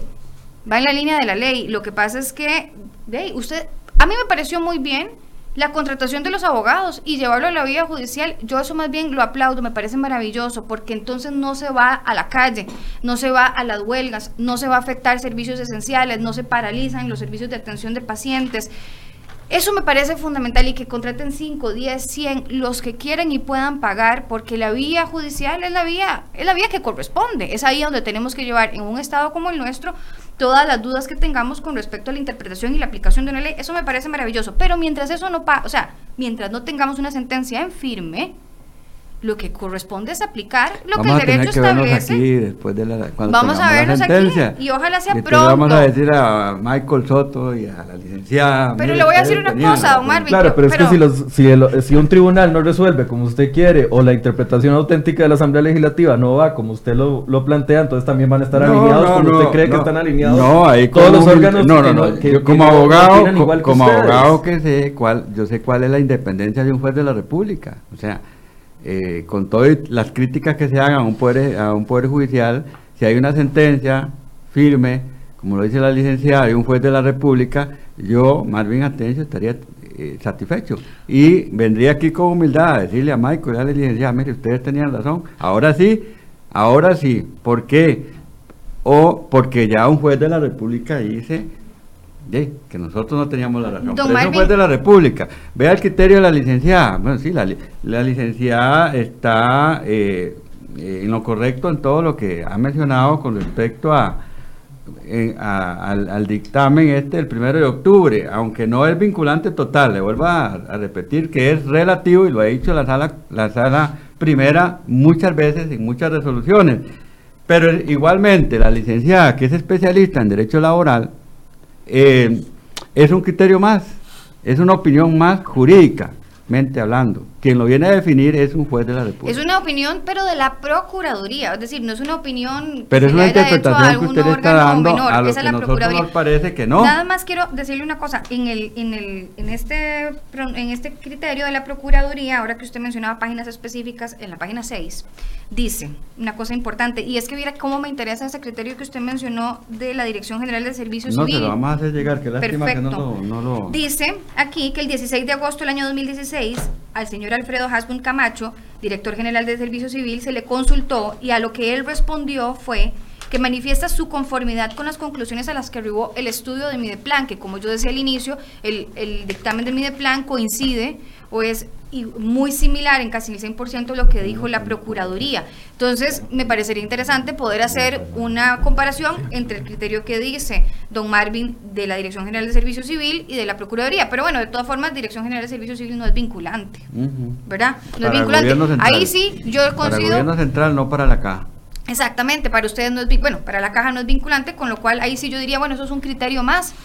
Va en la línea de la ley. Lo que pasa es que, ve, usted, a mí me pareció muy bien la contratación de los abogados y llevarlo a la vía judicial. Yo eso más bien lo aplaudo, me parece maravilloso, porque entonces no se va a la calle, no se va a las huelgas, no se va a afectar servicios esenciales, no se paralizan los servicios de atención de pacientes. Eso me parece fundamental y que contraten 5, 10, 100, los que quieran y puedan pagar, porque la vía judicial es la vía, es la vía que corresponde. Es ahí donde tenemos que llevar en un estado como el nuestro todas las dudas que tengamos con respecto a la interpretación y la aplicación de una ley. Eso me parece maravilloso. Pero mientras eso no pasa, o sea, mientras no tengamos una sentencia en firme, lo que corresponde es aplicar lo vamos que el derecho que establece. aquí después de la cuando Vamos a la vernos aquí y ojalá sea Y entonces Vamos a pronto. decir a Michael Soto y a la licenciada. Pero mire, le voy a decir una cosa, don Marvin. Claro, pero es que si, los, si, el- si un tribunal no resuelve como usted quiere o la interpretación auténtica de la Asamblea Legislativa no va como usted lo, lo plantea, entonces también van a estar No, alineados no, como no, usted cree que están alineados No, ahí todos como los órganos no, que no, no, que- yo que como no abogado, que como ustedes. abogado que sé cuál, yo sé cuál es la independencia de un juez de la República. O sea, eh, con todas las críticas que se hagan a un poder a un poder judicial, si hay una sentencia firme, como lo dice la licenciada, de un juez de la República, yo, Marvin Atencio, estaría eh, satisfecho. Y vendría aquí con humildad a decirle a Michael y a la licenciada, mire, ustedes tenían razón. Ahora sí, ahora sí. ¿Por qué? O porque ya un juez de la República dice de, que nosotros no teníamos la razón. Don Pero juez de la República. Vea el criterio de la licenciada. Bueno, sí, la, la licenciada está eh, eh, en lo correcto en todo lo que ha mencionado con respecto a, eh, a- al, al dictamen este del primero de octubre, aunque no es vinculante total, le vuelvo a, a repetir que es relativo y lo ha dicho la sala, la sala primera muchas veces en muchas resoluciones. Pero igualmente la licenciada, que es especialista en derecho laboral, eh, es un criterio más, es una opinión más jurídicamente hablando. Quien lo viene a definir es un juez de la República. Es una opinión, pero de la Procuraduría, es decir, no es una opinión Pero que es una a interpretación que usted está dando menor, a lo que la nosotros nos parece que no. Nada más quiero decirle una cosa, en el, en el, en este, en este criterio de la Procuraduría, ahora que usted mencionaba páginas específicas, en la página 6, dice una cosa importante, y es que viera cómo me interesa ese criterio que usted mencionó de la Dirección General de Servicios No, Civil. se lo vamos a hacer llegar, que lástima que no Perfecto. lo... No lo... Dice aquí que el 16 de agosto del año 2016 al señor Alfredo Hasbun Camacho, director general de Servicio Civil, se le consultó y a lo que él respondió fue que manifiesta su conformidad con las conclusiones a las que arribó el estudio de Mideplan, que como yo decía al inicio, el, el dictamen de Mideplan coincide o es y muy similar en casi el 100% lo que dijo la Procuraduría. Entonces, me parecería interesante poder hacer una comparación entre el criterio que dice don Marvin de la Dirección General de Servicio Civil y de la Procuraduría. Pero bueno, de todas formas, Dirección General de Servicio Civil no es vinculante. ¿verdad? No Para es vinculante. Ahí sí, yo Para el considero... gobierno central, no para la caja. Exactamente, para ustedes no es bueno, para la caja no es vinculante, con lo cual ahí sí yo diría, bueno, eso es un criterio más,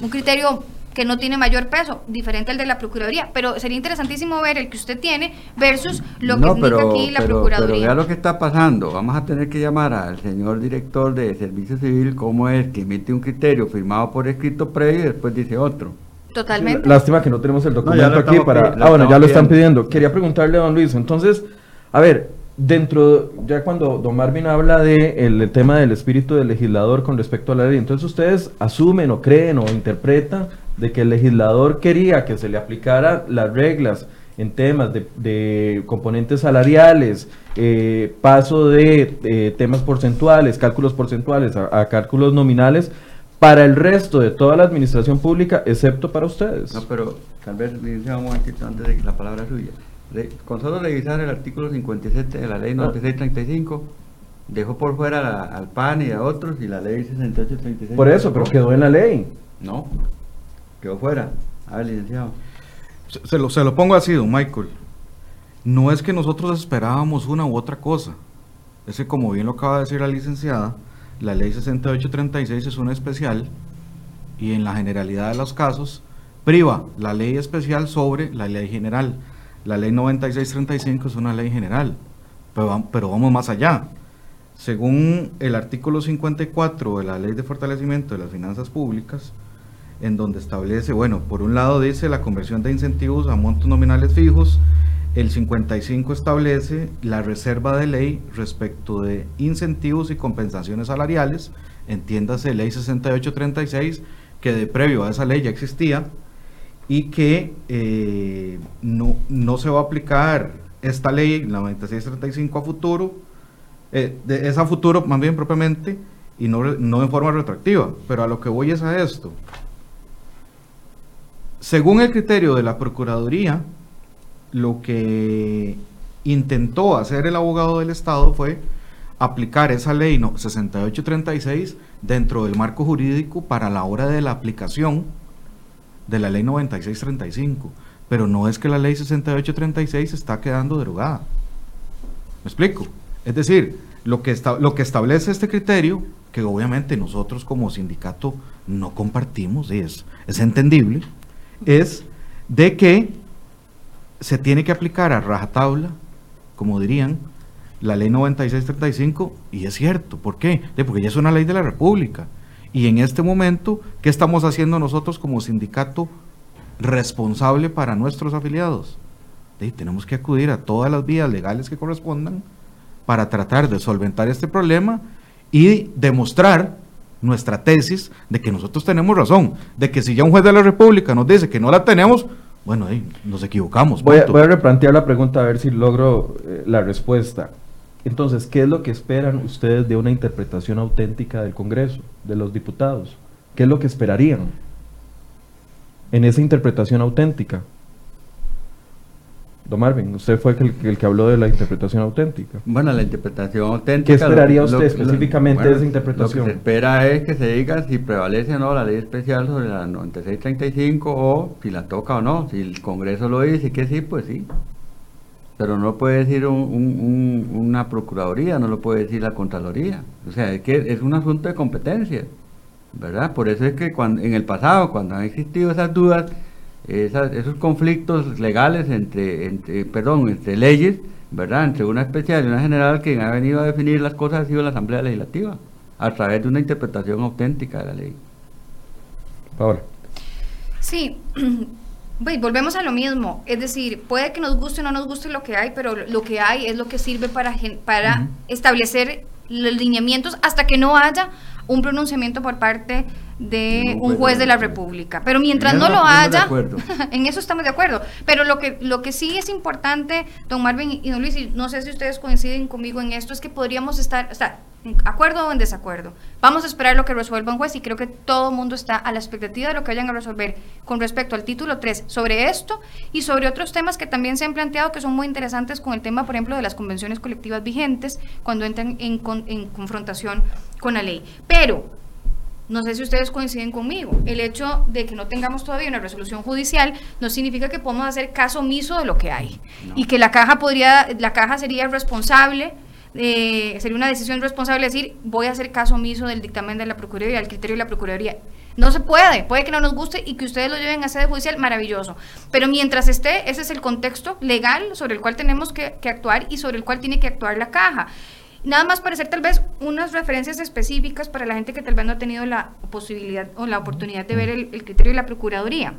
un criterio que no tiene mayor peso, diferente al de la Procuraduría, pero sería interesantísimo ver el que usted tiene versus lo que no, indica pero, aquí la pero, Procuraduría. pero vea lo que está pasando. Vamos a tener que llamar al señor director de Servicio Civil cómo es que emite un criterio firmado por escrito previo y después dice otro. Totalmente. Lástima que no tenemos el documento aquí para... Ah, bueno, ya lo están pidiendo. pidiendo. Quería preguntarle a don Luis, entonces, a ver, dentro, ya cuando don Marvin habla de el tema del espíritu del legislador con respecto a la ley, entonces ustedes asumen o creen o interpretan de que el legislador quería que se le aplicara las reglas en temas de, de componentes salariales, eh, paso de eh, temas porcentuales, cálculos porcentuales a, a cálculos nominales para el resto de toda la administración pública, excepto para ustedes. No, pero tal vez licenciado, un momentito antes de que la palabra suya. Re- con solo revisar el artículo 57 de la ley 9635, dejó por fuera la- al PAN y a otros y la ley 6836. Por eso, pero quedó en la ley. No, quedó fuera. A ver, licenciado. Se, lo, se lo pongo así, don Michael. No es que nosotros esperábamos una u otra cosa. Es que, como bien lo acaba de decir la licenciada, la ley 6836 es una especial y en la generalidad de los casos priva la ley especial sobre la ley general. La ley 9635 es una ley general, pero vamos más allá. Según el artículo 54 de la Ley de Fortalecimiento de las Finanzas Públicas, en donde establece, bueno, por un lado dice la conversión de incentivos a montos nominales fijos, el 55 establece la reserva de ley respecto de incentivos y compensaciones salariales, entiéndase ley 6836, que de previo a esa ley ya existía, y que eh, no, no se va a aplicar esta ley, la 9635 a futuro, eh, de, es a futuro más bien propiamente, y no, no en forma retroactiva, pero a lo que voy es a esto. Según el criterio de la Procuraduría, lo que intentó hacer el abogado del Estado fue aplicar esa ley no, 6836 dentro del marco jurídico para la hora de la aplicación de la ley 9635. Pero no es que la ley 6836 está quedando derogada. ¿Me explico? Es decir, lo que, esta- lo que establece este criterio, que obviamente nosotros como sindicato no compartimos, y es, es entendible, es de que se tiene que aplicar a rajatabla, como dirían, la ley 9635, y es cierto, ¿por qué? Porque ya es una ley de la República. Y en este momento, ¿qué estamos haciendo nosotros como sindicato responsable para nuestros afiliados? Tenemos que acudir a todas las vías legales que correspondan para tratar de solventar este problema y demostrar nuestra tesis de que nosotros tenemos razón, de que si ya un juez de la República nos dice que no la tenemos, bueno, ahí nos equivocamos. Voy a, punto. voy a replantear la pregunta a ver si logro eh, la respuesta. Entonces, ¿qué es lo que esperan ustedes de una interpretación auténtica del Congreso, de los diputados? ¿Qué es lo que esperarían en esa interpretación auténtica? Don Marvin, usted fue el, el que habló de la interpretación auténtica. Bueno, la interpretación auténtica. ¿Qué esperaría lo- usted lo- específicamente de esa interpretación? Lo que se espera es que se diga si prevalece o no la ley especial sobre la 9635 o si la toca o no. Si el Congreso lo dice que sí, pues sí. Pero no puede decir un- un- un- una Procuraduría, no lo puede decir la Contraloría. O sea, es que es un asunto de competencia, ¿verdad? Por eso es que cuando, en el pasado, cuando han existido esas dudas, esas- esos conflictos legales entre, entre, perdón, entre leyes, ¿verdad? Entre una especial y una general, quien ha venido a definir las cosas ha sido la Asamblea Legislativa, a través de una interpretación auténtica de la ley. Paola. Sí, pues, volvemos a lo mismo. Es decir, puede que nos guste o no nos guste lo que hay, pero lo que hay es lo que sirve para, gen- para establecer los lineamientos hasta que no haya un pronunciamiento por parte de un juez de la República. Pero mientras En no lo haya, en eso estamos de acuerdo. Pero lo que, lo que sí es importante, don Marvin y don Luis, y no sé si ustedes coinciden conmigo en esto, es que podríamos estar, estar en acuerdo o en desacuerdo. Vamos a esperar lo que resuelva un juez y creo que todo el mundo está a la expectativa de lo que vayan a resolver con respecto al título 3 sobre esto y sobre otros temas que también se han planteado que son muy interesantes con el tema, por ejemplo, de las convenciones colectivas vigentes cuando entran en, con- en confrontación con la ley. Pero no sé si ustedes coinciden conmigo. El hecho de que no tengamos todavía una resolución judicial no significa que podamos hacer caso omiso de lo que hay. Y que la caja podría, la caja sería responsable, eh, sería una decisión responsable decir voy a hacer caso omiso del dictamen de la Procuraduría, del criterio de la Procuraduría. No se puede, puede que no nos guste y que ustedes lo lleven a sede judicial, maravilloso. Pero mientras esté, ese es el contexto legal sobre el cual tenemos que, que actuar y sobre el cual tiene que actuar la caja. Nada más para hacer tal vez unas referencias específicas para la gente que tal vez no ha tenido la posibilidad o la oportunidad de ver el, criterio de la Procuraduría.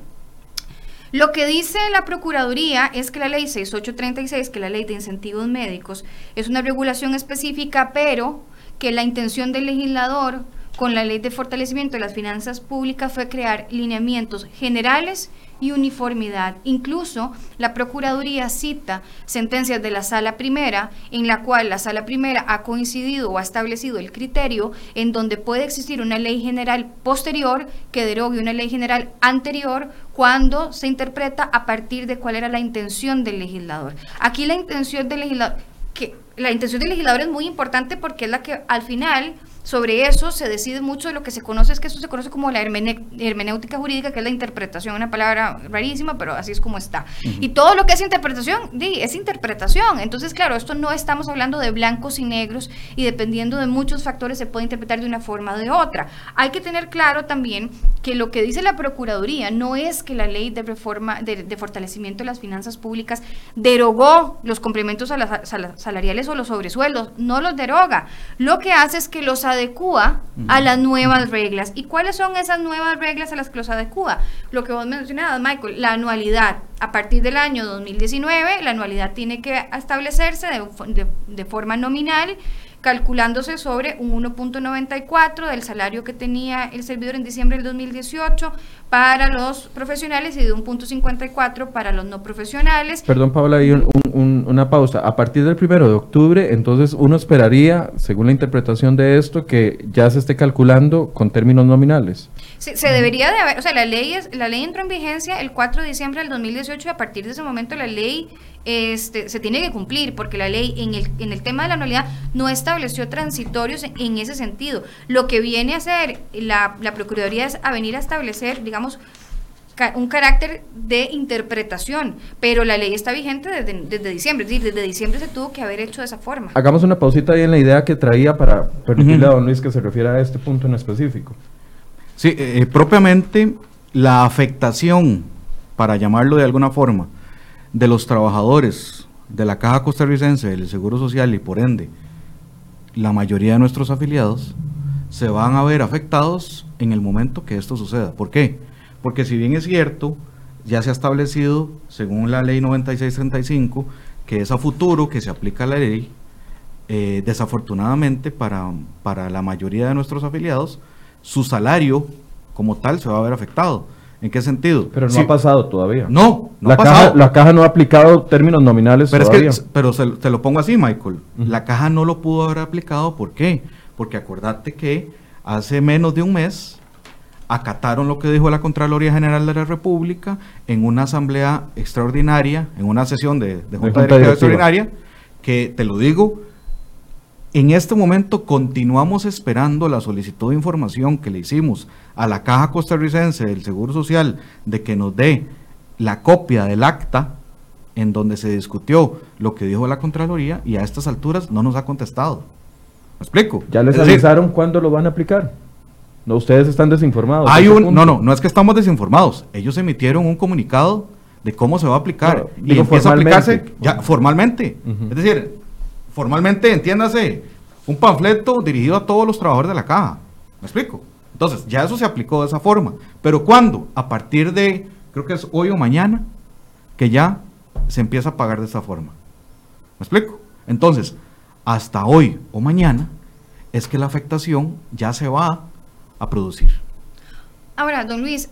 Lo que dice la Procuraduría es que la ley 6836, que es la ley de incentivos médicos, es una regulación específica, pero que la intención del legislador con la ley de fortalecimiento de las finanzas públicas fue crear lineamientos generales y uniformidad. Incluso la Procuraduría cita sentencias de la Sala Primera, en la cual la Sala Primera ha coincidido o ha establecido el criterio en donde puede existir una ley general posterior que derogue una ley general anterior cuando se interpreta a partir de cuál era la intención del legislador. Aquí la intención del legislador, que la intención del legislador es muy importante porque es la que al final sobre eso se decide mucho de lo que se conoce, es que eso se conoce como la hermenéutica jurídica, que es la interpretación, una palabra rarísima, pero así es como está. Y todo lo que es interpretación, di, es interpretación. Entonces, claro, esto no estamos hablando de blancos y negros y dependiendo de muchos factores se puede interpretar de una forma o de otra. Hay que tener claro también que lo que dice la Procuraduría no es que la ley de reforma, de, fortalecimiento de las finanzas públicas derogó los complementos a las salariales o los sobresueldos, no los deroga. Lo que hace es que los adecua a las nuevas reglas. ¿Y cuáles son esas nuevas reglas a las que los adecua? Lo que vos mencionabas, Michael, la anualidad. A partir del año 2019, la anualidad tiene que establecerse de, de forma nominal calculándose sobre un 1.94 del salario que tenía el servidor en diciembre del 2018 para los profesionales y de un punto 54 para los no profesionales. Perdón, Paula, hay una pausa. A partir del primero de octubre, entonces uno esperaría, según la interpretación de esto, que ya se esté calculando con términos nominales. Sí, se debería de haber, o sea, la ley, es, la ley entró en vigencia el 4 de diciembre del 2018 y a partir de ese momento la ley este, se tiene que cumplir porque la ley en el, en el tema de la anualidad no estableció transitorios en, ese sentido. Lo que viene a hacer la, la Procuraduría es a venir a establecer, digamos, un carácter de interpretación, pero la ley está vigente desde, desde, diciembre, es decir, desde diciembre se tuvo que haber hecho de esa forma. Hagamos una pausita ahí en la idea que traía para permitirle a don Luis que se refiera a este punto en específico. Sí, eh, propiamente la afectación, para llamarlo de alguna forma, de los trabajadores de la Caja Costarricense del Seguro Social y por ende la mayoría de nuestros afiliados se van a ver afectados en el momento que esto suceda. ¿Por qué? Porque si bien es cierto, ya se ha establecido, según la ley 9635, que es a futuro que se aplica la ley, eh, desafortunadamente para, para la mayoría de nuestros afiliados, su salario como tal se va a ver afectado ¿En qué sentido? Pero no ha pasado todavía. No, no la ha caja, pasado. La caja no ha aplicado términos nominales pero todavía. Es que, pero se, te lo pongo así, Michael. La caja no lo pudo haber aplicado. ¿Por qué? Porque acordate que hace menos de un mes acataron lo que dijo la Contraloría General de la República en una asamblea extraordinaria, en una sesión de, de Junta, Directiva Extraordinaria, que te lo digo, en este momento continuamos esperando la solicitud de información que le hicimos a la Caja Costarricense del Seguro Social de que nos dé la copia del acta en donde se discutió lo que dijo la Contraloría y a estas alturas no nos ha contestado. ¿Me explico? ¿Ya les avisaron cuándo lo van a aplicar? No, ustedes están desinformados. Hay un, no, no, no es que estamos desinformados. Ellos emitieron un comunicado de cómo se va a aplicar y empieza a aplicarse ya formalmente. Es decir, formalmente, entiéndase, un panfleto dirigido a todos los trabajadores de la caja. ¿Me explico? Entonces, ya eso se aplicó de esa forma. Pero ¿cuándo? A partir de, creo que es hoy o mañana, que ya se empieza a pagar de esa forma. ¿Me explico? Entonces, hasta hoy o mañana es que la afectación ya se va a producir. Ahora, don Luis,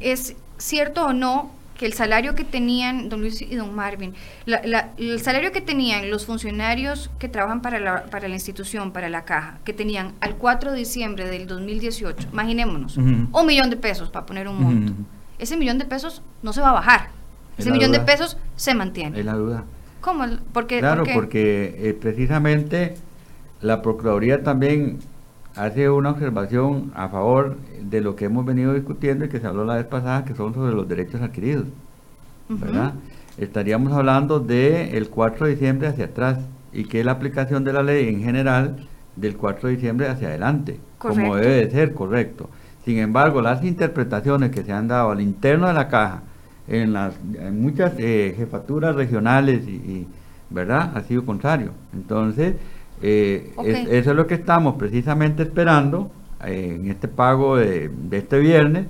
¿es cierto o no que el salario que tenían, don Luis y don Marvin, el salario que tenían los funcionarios que trabajan para la, para la institución, para la caja, que tenían al 4 de diciembre del 2018, imaginémonos, un millón de pesos para poner un monto. Ese millón de pesos no se va a bajar. Ese millón de pesos se mantiene. Es la duda. ¿Cómo? Porque, claro, porque eh, precisamente la Procuraduría también hace una observación a favor de lo que hemos venido discutiendo y que se habló la vez pasada, que son sobre los derechos adquiridos. ¿verdad? Estaríamos hablando del el 4 de diciembre hacia atrás y que es la aplicación de la ley en general del 4 de diciembre hacia adelante, como debe de ser, correcto. Sin embargo, las interpretaciones que se han dado al interno de la caja, en, las, en muchas eh, jefaturas regionales, y, ¿verdad? Ha sido contrario. Entonces, eh, eso es lo que estamos precisamente esperando eh, en este pago de, este viernes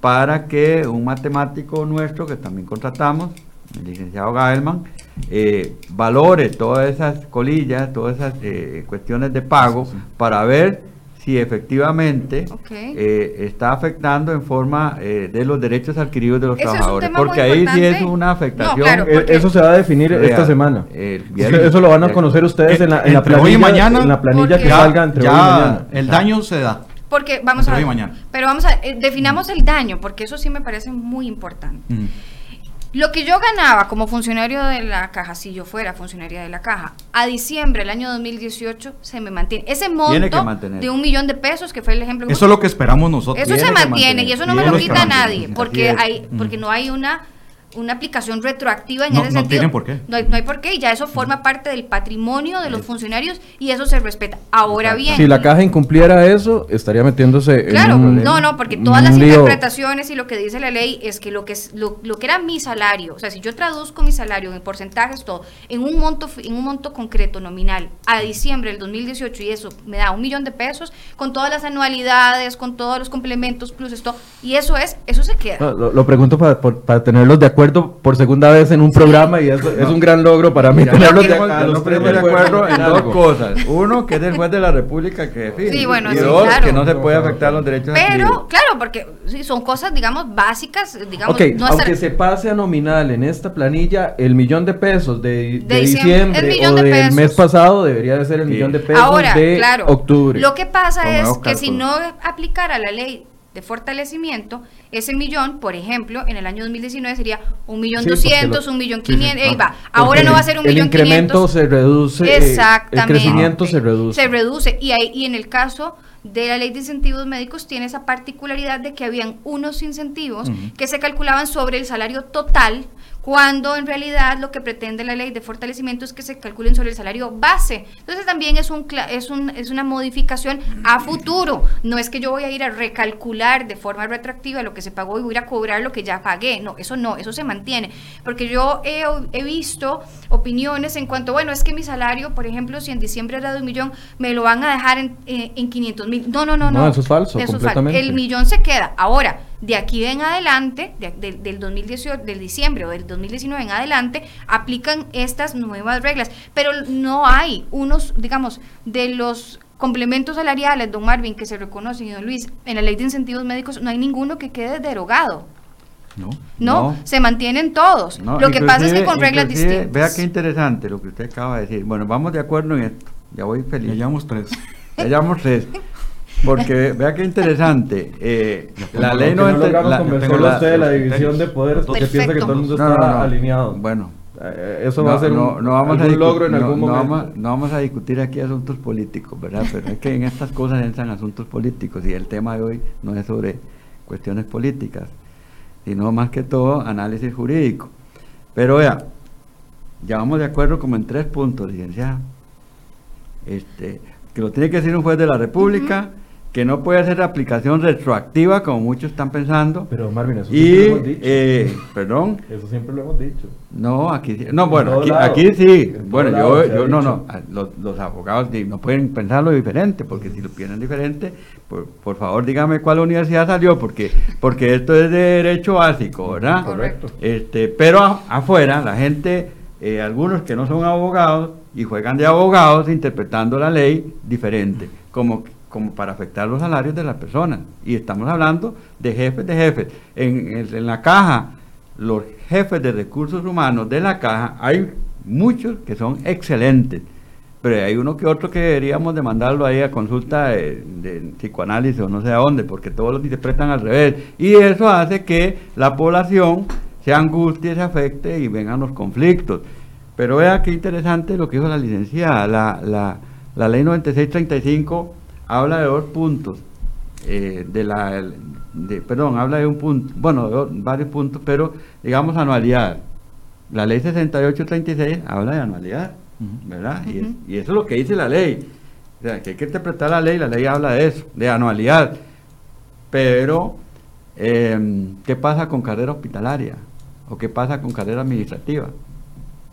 para que un matemático nuestro que también contratamos, el licenciado Gaelman, eh, valore todas esas colillas, todas esas eh, cuestiones de pago para ver si efectivamente eh, está afectando en forma eh, de los derechos adquiridos de los Ese es un trabajadores. porque ahí sí es una afectación. No, claro, porque- Eso se va a definir Real. esta semana. El Eso, viernes. eso lo van a conocer ustedes en la, en la Entre hoy y planilla, mañana, en la planilla que salga entre hoy y mañana. el daño se da. Porque vamos a ver, hoy y mañana. pero vamos a eh, definamos el daño, porque eso sí me parece muy importante. Mm. Lo que yo ganaba como funcionario de la caja, si yo fuera funcionaria de la caja, a diciembre del año 2018 se me mantiene. Ese monto de un millón de pesos, que fue el ejemplo que Eso es lo que esperamos nosotros. Eso se Tiene mantiene y eso no me lo quita nadie, porque hay porque no hay una una aplicación retroactiva en No- ese no sentido. tienen por qué. No hay, no hay por qué y ya eso forma parte del patrimonio de los funcionarios y eso se respeta. Ahora bien, Si la caja incumpliera eso, estaría metiéndose Claro, en un, no, no, porque todas las interpretaciones y lo que dice la ley es que lo que es lo, lo que era mi salario, o sea, si yo traduzco mi salario en porcentajes todo en un monto en un monto concreto nominal a diciembre del 2018 y eso me da un millón de pesos con todas las anualidades, con todos los complementos, plus esto y eso es eso se queda. No, lo, lo pregunto para, por- para tenerlos de acuerdo por segunda vez en un programa y eso es un gran logro para mí tenerlos de, los tres de acuerdo en dos cosas. Uno, que es el juez de la República que define. Sí, bueno, y sí, dos, claro. que no se puede afectar los derechos Pero, adquiridos. claro, porque sí, son cosas, digamos, básicas, digamos, Ok, no aunque se pase a nominal en esta planilla, el millón de pesos de, de De diciembre, o de del pesos. mes pasado debería de ser el Sí. millón de pesos Ahora, de claro, octubre. lo que pasa Con es que si no aplicara la ley de fortalecimiento, ese millón, por ejemplo, en el año 2019 sería un millón doscientos, un millón sí, sí, quinientos, ahí ah, va. Ahora no va a ser un el millón incremento quinientos. se reduce, eh, Exactamente. el crecimiento se reduce. Se reduce. Y, ahí, y en el caso de la ley de incentivos médicos tiene esa particularidad de que habían unos incentivos que se calculaban sobre el salario total cuando en realidad lo que pretende la ley de fortalecimiento es que se calculen sobre el salario base. Entonces también es, un, es, un, es una modificación a futuro. No es que yo voy a ir a recalcular de forma retroactiva lo que se pagó y voy a ir a cobrar lo que ya pagué. No, eso no, eso se mantiene. Porque yo he, he visto opiniones en cuanto, bueno, es que mi salario, por ejemplo, si en diciembre era de un millón, me lo van a dejar en, eh, en 500 mil. No, no, no, no. No, eso es falso, Eso completamente. El millón se queda. Ahora, de aquí en adelante, de- de- del 2018, del diciembre o del 2019 en adelante, aplican estas nuevas reglas. Pero no hay unos, digamos, de los complementos salariales, don Marvin, que se reconocen, y don Luis, en la ley de incentivos médicos, no hay ninguno que quede derogado. No. No, No. se mantienen todos. No, lo que pasa es que con reglas distintas. Vea qué interesante lo que usted acaba de decir. Bueno, vamos de acuerdo en esto. Ya voy Ya feliz. llevamos tres. Ya llevamos tres. Porque vea qué interesante. eh, la ley no no la- a usted de la división de poderes porque piensa que todo el mundo No, está no, no. alineado. Bueno, Eh, eso va a no, ser un, no, no vamos a algún logro en no- algún no momento. vamos, no vamos a discutir aquí asuntos políticos, ¿verdad? Pero es que en estas cosas entran asuntos políticos y el tema de hoy no es sobre cuestiones políticas, sino más que todo análisis jurídico. Pero vea, ya vamos de acuerdo como en tres puntos, licenciada. Este, que lo tiene que decir un juez de la República, que no puede hacer aplicación retroactiva como muchos están pensando. Pero Marvin, eso y, siempre lo hemos dicho. eh, perdón, eso siempre lo hemos dicho. no, aquí. No, En bueno, aquí, aquí sí. En Bueno, yo, yo no, no. Los, los abogados no pueden pensarlo diferente, porque si lo piensan diferente, por, por favor dígame cuál universidad salió, porque porque esto es de derecho básico, ¿verdad? Correcto. Este, pero afuera, la gente, eh, algunos que no son abogados y juegan de abogados interpretando la ley diferente, como, como para afectar los salarios de las personas. Y estamos hablando de jefes de jefes. En, la caja, los jefes de recursos humanos de la caja, hay muchos que son excelentes. Pero hay uno que otro que deberíamos de mandarlo ahí a consulta de, de psicoanálisis o no sé a dónde, porque todos los interpretan al revés. Y eso hace que la población se angustie, se afecte y vengan los conflictos. Pero vea qué interesante lo que dijo la licenciada. La, la, la ley 9635 habla de dos puntos. eh, de la, de, perdón, habla de un punto, bueno, de dos- varios puntos, pero digamos anualidad. La ley 6836 habla de anualidad. ¿verdad? y, es- Ujú. y eso es lo que dice la ley. O sea, que hay que interpretar la ley, la ley habla de eso, de anualidad. Pero, eh, ¿qué pasa con carrera hospitalaria? ¿O qué pasa con carrera administrativa?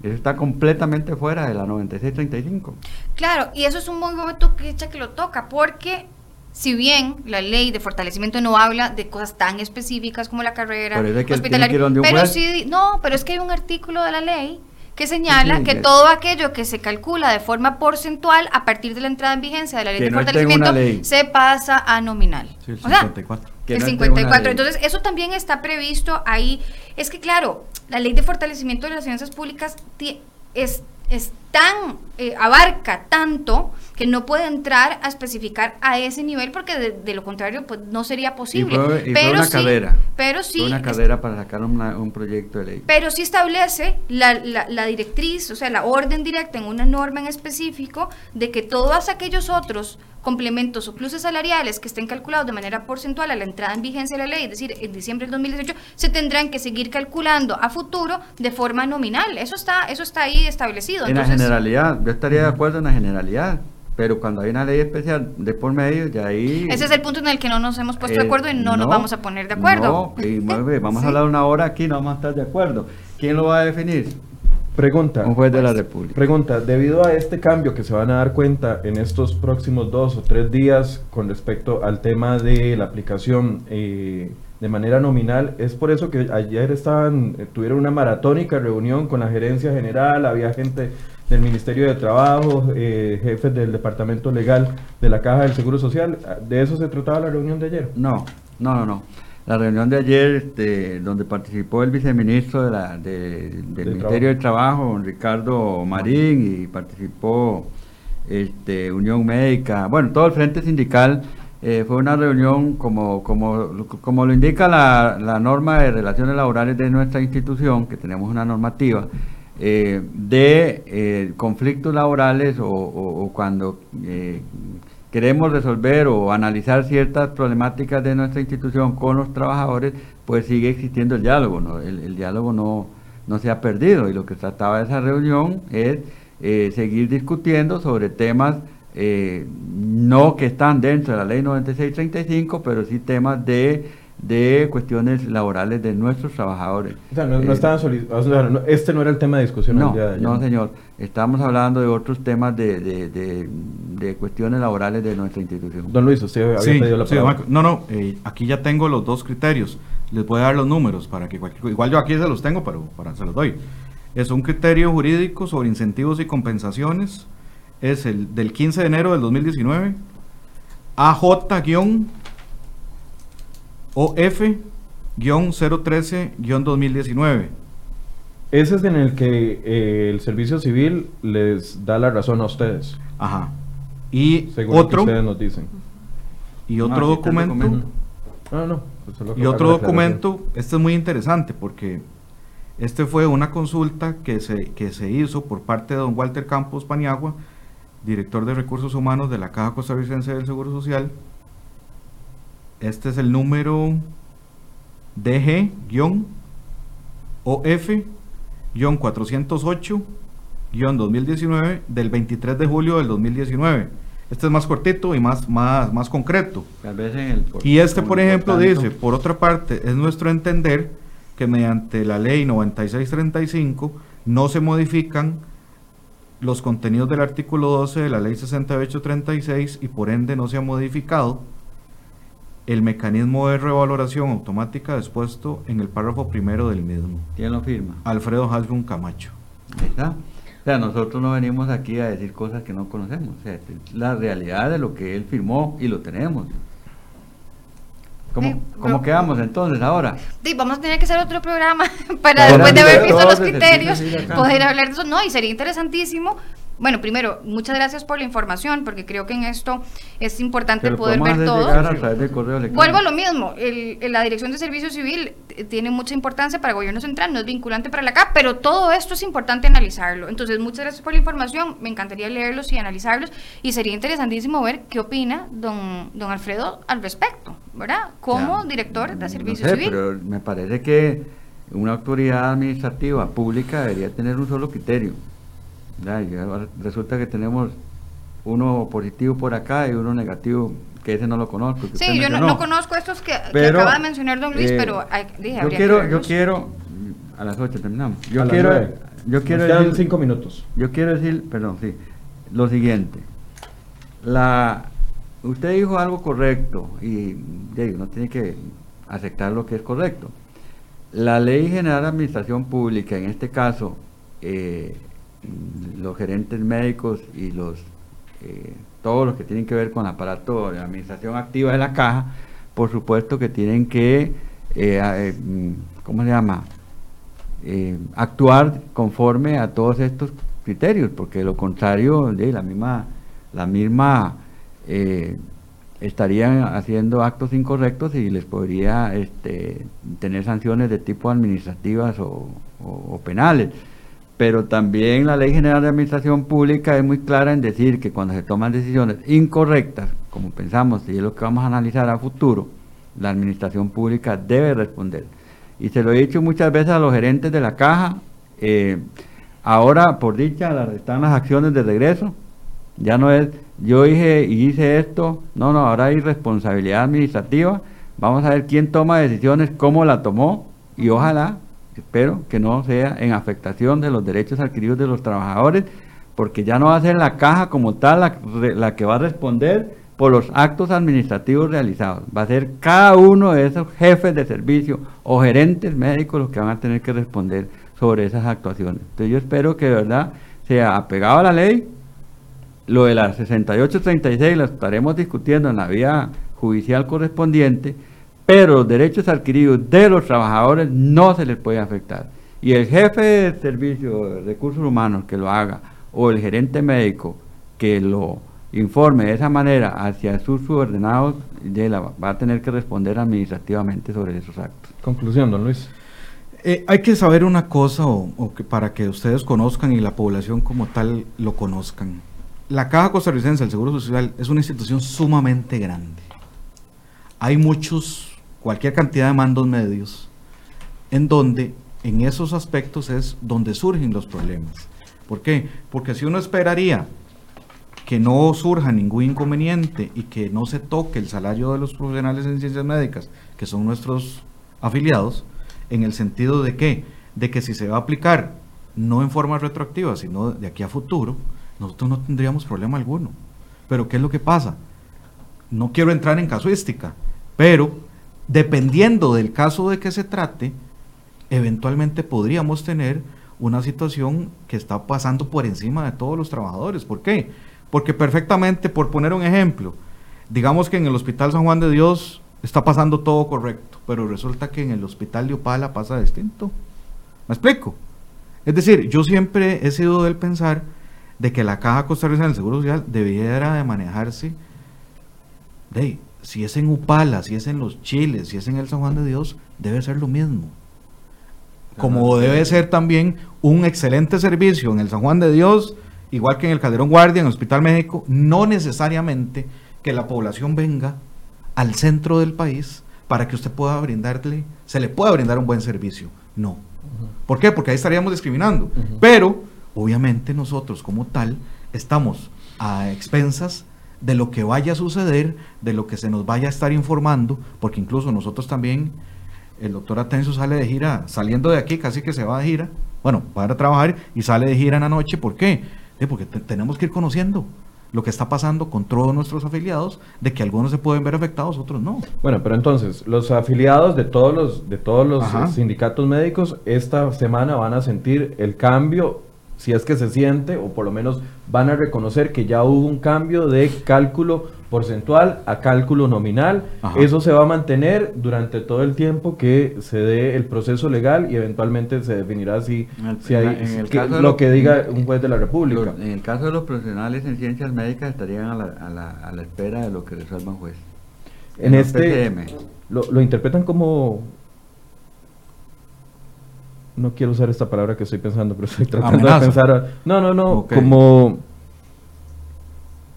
Eso está completamente fuera de la 9635. Claro, y eso es un buen momento que, echa que lo toca, porque si bien la ley de fortalecimiento no habla de cosas tan específicas como la carrera hospitalaria, pero sí, no, pero es que hay un artículo de la ley que señala Sí, que todo aquello que se calcula de forma porcentual a partir de la entrada en vigencia de la ley de no fortalecimiento ley. se pasa a nominal. Sí, el O sea, 54. Que el no esté en una 54. ley. Entonces, eso también está previsto ahí. Es que, claro, la ley de fortalecimiento de las finanzas públicas es, es tan, eh, abarca tanto que no puede entrar a especificar a ese nivel porque de, de lo contrario pues, no sería posible. Y fue, y fue pero una sí, carrera. Pero sí, Fue una carrera para sacar una- un proyecto de ley. pero sí establece la, la- la directriz, o sea, la orden directa en una norma en específico de que todos aquellos otros complementos o pluses salariales que estén calculados de manera porcentual a la entrada en vigencia de la ley, es decir, en diciembre del 2018, se tendrán que seguir calculando a futuro de forma nominal. Eso está, eso está ahí establecido. Entonces, generalidad, yo estaría de acuerdo en la generalidad, pero cuando hay una ley especial de por medio, ya ahí... ese es el punto en el que no nos hemos puesto de eh, acuerdo y no, nos vamos a poner de acuerdo. No, y mueve, vamos Sí. a hablar una hora aquí, no vamos a estar de acuerdo. ¿Quién lo va a definir? Pregunta. Un juez de la República. Pregunta, debido a este cambio que se van a dar cuenta en estos próximos dos o tres días con respecto al tema de la aplicación eh, de manera nominal, es por eso que ayer estaban, eh, tuvieron una maratónica reunión con la gerencia general, había gente del Ministerio de Trabajo, eh, jefes del Departamento Legal de la Caja del Seguro Social. ¿De eso se trataba la reunión de ayer? No, no, no, no. La reunión de ayer, este, donde participó el viceministro de la, de- del De Ministerio de Trabajo, don Ricardo Marín, y participó este, Unión Médica, bueno, todo el frente sindical, eh, fue una reunión como, como, como lo indica la, la norma de relaciones laborales de nuestra institución, que tenemos una normativa, eh, de eh, conflictos laborales o, cuando eh, queremos resolver o analizar ciertas problemáticas de nuestra institución con los trabajadores, pues sigue existiendo el diálogo, ¿no? el, el diálogo no, no se ha perdido y lo que trataba esa reunión es seguir discutiendo sobre temas no que están dentro de la ley 9635, pero sí temas de, de cuestiones laborales de nuestros trabajadores. O sea, no, no Eh, estaban soli- o sea, no- este no era el tema de discusión no, el día de ayer. no, señor. Estamos hablando de otros temas de, de, de- de cuestiones laborales de nuestra institución. Don Luis, usted había Sí, pedido la sí, palabra. Marco. no, no, eh, aquí ya tengo los dos criterios. Les voy a dar los números para que cualquier, igual yo aquí se los tengo, pero para se los doy. Es un criterio jurídico sobre incentivos y compensaciones. Es el del 15 de enero del 2019. AJ-OF-013-2019. Ese es en el que eh, el servicio civil les da la razón a ustedes, Ajá. Y según lo que otro, ustedes nos dicen. y No, otro el documento. documento. No, no. pues Y otro documento, este es muy interesante porque este fue una consulta que se, que se hizo por parte de don Walter Campos Paniagua, director de Recursos Humanos de la Caja Costarricense del Seguro Social. Este es el número DG-OF-408-2019 del 23 de julio del 2019. Este es más cortito y más, más, más concreto. Tal vez en el- Y este, por ejemplo, dice, por otra parte, es nuestro entender que mediante la ley 9635 no se modifican los contenidos del artículo 12 de la ley 6836 y por ende no se ha modificado el mecanismo de revaloración automática dispuesto en el párrafo primero del mismo. ¿Quién lo firma? Alfredo Hasbun Camacho. Ahí está. O sea, nosotros no venimos aquí a decir cosas que no conocemos. O sea, es la realidad de lo que él firmó y lo tenemos. ¿Cómo, Sí, cómo quedamos entonces ahora? Sí, vamos a tener que hacer otro programa para después de haber visto los criterios poder hablar de eso. No, y sería interesantísimo. Bueno, primero, muchas gracias por la información, porque creo que en esto es importante poder ver todo. a. Vuelvo a lo mismo, el- el- la Dirección de Servicio Civil eh, tiene mucha importancia para el gobierno central, no es vinculante para la CAP, pero todo esto es importante analizarlo. Entonces, muchas gracias por la información, me encantaría leerlos y analizarlos, y sería interesantísimo ver qué opina don, don Alfredo al respecto, ¿verdad? Como Ya, director de no Servicio sé, Civil. Pero me parece que una autoridad administrativa pública debería tener un solo criterio. Resulta que tenemos uno positivo por acá y uno negativo, que ese no lo conozco. que Sí, yo no, no conozco estos que, que Pero, acaba de mencionar don Luis, eh, pero hay- dije, yo quiero, que yo quiero, a las 8 terminamos. Yo A quiero, yo quiero Nos decir- cinco minutos. Yo quiero decir, perdón, sí, lo siguiente. La usted dijo algo correcto y uno tiene que aceptar lo que es correcto. La Ley General de Administración Pública, en este caso, eh, los gerentes médicos y los eh, todos los que tienen que ver con el aparato de administración activa de la caja, por supuesto que tienen que, eh, mm, ¿cómo se llama? actuar conforme a todos estos criterios, porque lo contrario, de la misma, la misma estarían haciendo actos incorrectos y les podría este, tener sanciones de tipo administrativas o penales pero también la Ley General de Administración Pública es muy clara en decir que cuando se toman decisiones incorrectas, como pensamos y es lo que vamos a analizar a futuro, la Administración Pública debe responder. Y se lo he dicho muchas veces a los gerentes de la caja, eh, ahora por dicha están las acciones de regreso, ya no es yo dije y hice esto, no, no, ahora hay responsabilidad administrativa, vamos a ver quién toma decisiones, cómo la tomó y ojalá espero que no sea en afectación de los derechos adquiridos de los trabajadores, porque ya no va a ser la caja como tal la, que va a responder por los actos administrativos realizados. Va a ser cada uno de esos jefes de servicio o gerentes médicos los que van a tener que responder sobre esas actuaciones. Entonces yo espero que de verdad sea apegado a la ley. Lo de la 6836 lo estaremos discutiendo en la vía judicial correspondiente pero los derechos adquiridos de los trabajadores no se les puede afectar. Y el jefe de servicio de recursos humanos que lo haga, o el gerente médico que lo informe de esa manera hacia sus subordinados, va a tener que responder administrativamente sobre esos actos. Conclusión, don Luis. Eh, hay que saber una cosa, o, que para que ustedes conozcan y la población como tal lo conozcan. La Caja Costarricense del Seguro Social es una institución sumamente grande. Hay muchos cualquier cantidad de mandos medios, en donde en esos aspectos es donde surgen los problemas. ¿Por qué? Porque si uno esperaría que no surja ningún inconveniente y que no se toque el salario de los profesionales en ciencias médicas, que son nuestros afiliados, en el sentido de que, de que si se va a aplicar no en forma retroactiva, sino de aquí a futuro, nosotros no tendríamos problema alguno. Pero ¿qué es lo que pasa? No quiero entrar en casuística, pero dependiendo del caso de que se trate, eventualmente podríamos tener una situación que está pasando por encima de todos los trabajadores. ¿Por qué? Porque perfectamente, por poner un ejemplo, digamos que en el Hospital San Juan de Dios está pasando todo correcto, pero resulta que en el Hospital de Opala pasa distinto. ¿Me explico? Es decir, yo siempre he sido del pensar de que la Caja Costarricense del Seguro Social debiera de manejarse de si es en Upala, si es en Los Chiles, si es en el San Juan de Dios, debe ser lo mismo. Como debe ser también un excelente servicio en el San Juan de Dios, igual que en el Calderón Guardia, en el Hospital México, no necesariamente que la población venga al centro del país para que usted pueda brindarle, se le pueda brindar un buen servicio. No. ¿Por qué? Porque ahí estaríamos discriminando. Pero, obviamente nosotros como tal, estamos a expensas de lo que vaya a suceder, de lo que se nos vaya a estar informando, porque incluso nosotros también, el doctor Atencio sale de gira, saliendo de aquí, casi que se va de gira, bueno, va a trabajar y sale de gira en la noche, ¿por qué? porque tenemos que ir conociendo lo que está pasando con todos nuestros afiliados, de que algunos se pueden ver afectados, otros no. Bueno, pero entonces, los afiliados de todos los, de todos los sindicatos médicos esta semana van a sentir el cambio si es que se siente, o por lo menos van a reconocer que ya hubo un cambio de cálculo porcentual a cálculo nominal. Eso se va a mantener durante todo el tiempo que se dé el proceso legal y eventualmente se definirá si, si hay lo, que diga un juez de la República. en el caso de los profesionales en ciencias médicas estarían a la, a la, a la espera de lo que resuelva un juez. En, este lo, lo interpretan como no quiero usar esta palabra que estoy pensando, pero estoy tratando de pensar. No, no, no, como.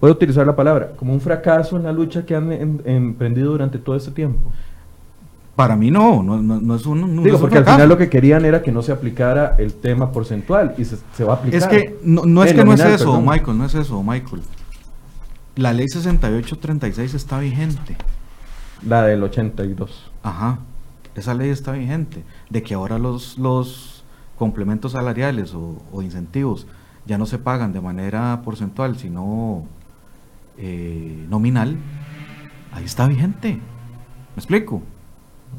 Puedo utilizar la palabra, como un fracaso en la lucha que han em, emprendido durante todo este tiempo. Para mí no, no, es un. Digo, porque al final lo que querían era que no se aplicara el tema porcentual y se, va a aplicar. Es que no, es que no es eso, Michael, no es eso, Michael. La ley 6836 está vigente. La del 82. Ajá esa ley está vigente, de que ahora los, los complementos salariales o, incentivos ya no se pagan de manera porcentual, sino eh, nominal, ahí está vigente. ¿Me explico?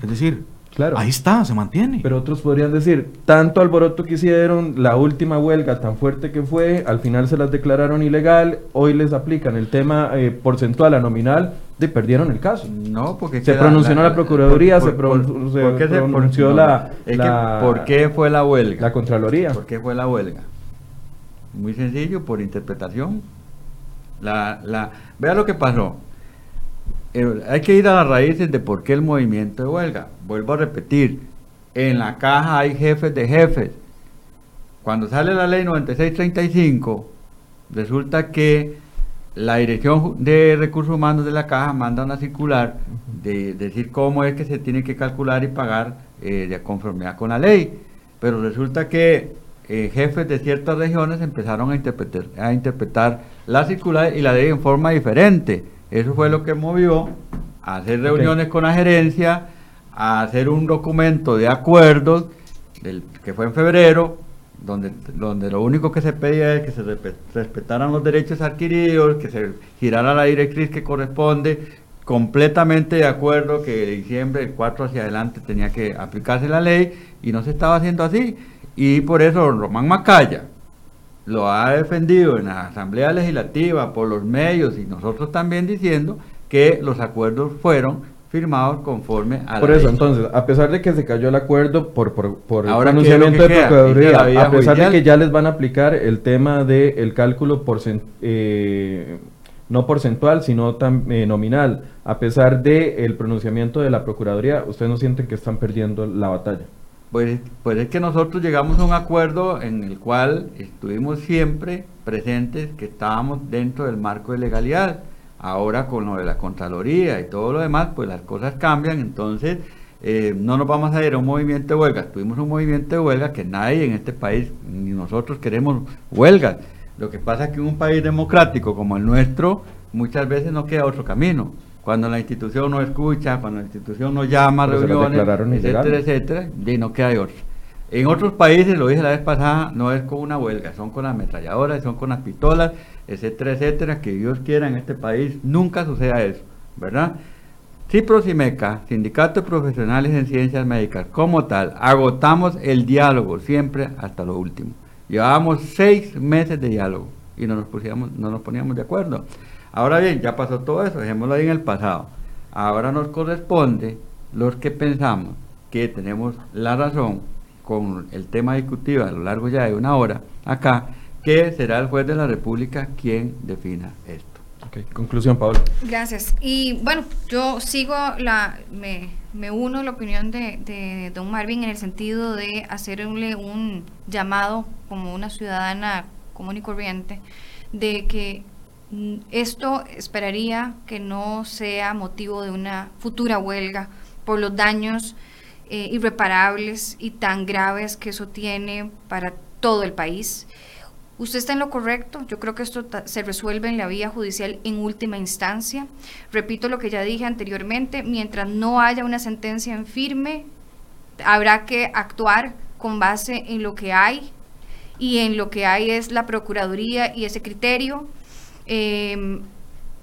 Es decir, Claro. ahí está, se mantiene. Pero otros podrían decir, tanto alboroto que hicieron, la última huelga tan fuerte que fue, al final se las declararon ilegal, hoy les aplican el tema eh, porcentual a nominal, de perdieron el caso. No, porque Se pronunció la Procuraduría, se por- pron- se ¿por qué se pronunció no, la- es que la- ¿Por qué fue la huelga? La Contraloría. ¿Por qué fue la huelga? Muy sencillo, por interpretación. La, la, vea lo que pasó. Hay que ir a las raíces de por qué el movimiento de huelga. Vuelvo a repetir, en la caja hay jefes de jefes. Cuando sale la ley 9635, resulta que la Dirección de Recursos Humanos de la caja manda una circular de decir cómo es que se tiene que calcular y pagar eh, de conformidad con la ley. Pero resulta que eh, jefes de ciertas regiones empezaron a interpretar, a interpretar la circular y la ley en forma diferente. Eso fue lo que movió a hacer reuniones con la gerencia, a hacer un documento de acuerdos, del, que fue en febrero, donde, donde lo único que se pedía es que se respe- respetaran los derechos adquiridos, que se girara la directriz que corresponde, completamente de acuerdo que de diciembre del 4 hacia adelante tenía que aplicarse la ley y no se estaba haciendo así. Y por eso Román Macaya lo ha defendido en la Asamblea Legislativa, por los medios y nosotros también diciendo que los acuerdos fueron firmados conforme a Por la eso, ley. entonces, a pesar de que se cayó el acuerdo por, por, por el Ahora, ¿qué es lo pronunciamiento que de? Procuraduría, a pesar de que ya les van a aplicar el tema del cálculo porcen- eh, no porcentual, sino tam- eh, nominal, a pesar del el pronunciamiento de la Procuraduría, ¿ustedes no sienten que están perdiendo la batalla? Pues, pues es que nosotros llegamos a un acuerdo en el cual estuvimos siempre presentes, que estábamos dentro del marco de legalidad. Ahora con lo de la Contraloría y todo lo demás, pues las cosas cambian, entonces eh, no nos vamos a ir a un movimiento de huelga. Tuvimos un movimiento de huelga que nadie en este país, ni nosotros queremos huelgas. Lo que pasa es que en un país democrático como el nuestro, muchas veces no queda otro camino. Cuando la institución no escucha, cuando la institución no llama a las reuniones, etcétera, etcétera, y no queda de otro. En otros países, lo dije la vez pasada, no es con una huelga, son con ametralladoras, son con las pistolas, etcétera, etcétera, que Dios quiera en este país nunca suceda eso, ¿verdad? CIPROSIMECA, Sindicato de Profesionales en Ciencias Médicas, como tal, agotamos el diálogo siempre hasta lo último. Llevábamos seis meses de diálogo y no nos, pusiéramos, no nos poníamos de acuerdo. Ahora bien, ya pasó todo eso, dejémoslo ahí en el pasado. Ahora nos corresponde los que pensamos que tenemos la razón con el tema discutido a lo largo ya de una hora acá, que será el juez de la República quien defina esto. Ok, Conclusión, Pablo. Gracias. Y bueno, yo sigo la, me, me uno a la opinión de, de don Marvin en el sentido de hacerle un llamado como una ciudadana común y corriente de que esto esperaría que no sea motivo de una futura huelga por los daños eh, irreparables y tan graves que eso tiene para todo el país. Usted está en lo correcto. Yo creo que esto se resuelve en la vía judicial en última instancia. Repito lo que ya dije anteriormente, mientras no haya una sentencia en firme, habrá que actuar con base en lo que hay y en lo que hay es la Procuraduría y ese criterio. Eh,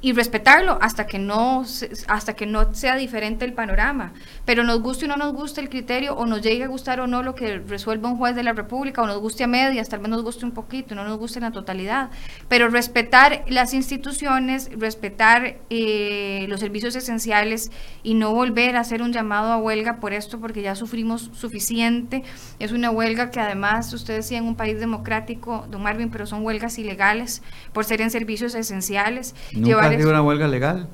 y respetarlo hasta que no hasta que no sea diferente el panorama. Pero nos guste o no nos guste el criterio o nos llegue a gustar o no lo que resuelva un juez de la república o nos guste a medias tal vez nos guste un poquito no nos guste en la totalidad. Pero respetar las instituciones respetar eh, los servicios esenciales y no volver a hacer un llamado a huelga por esto porque ya sufrimos suficiente es una huelga que además usted decía en un país democrático don Marvin pero son huelgas ilegales por ser en servicios esenciales ¿Nunca Llevar ha sido es- una huelga legal?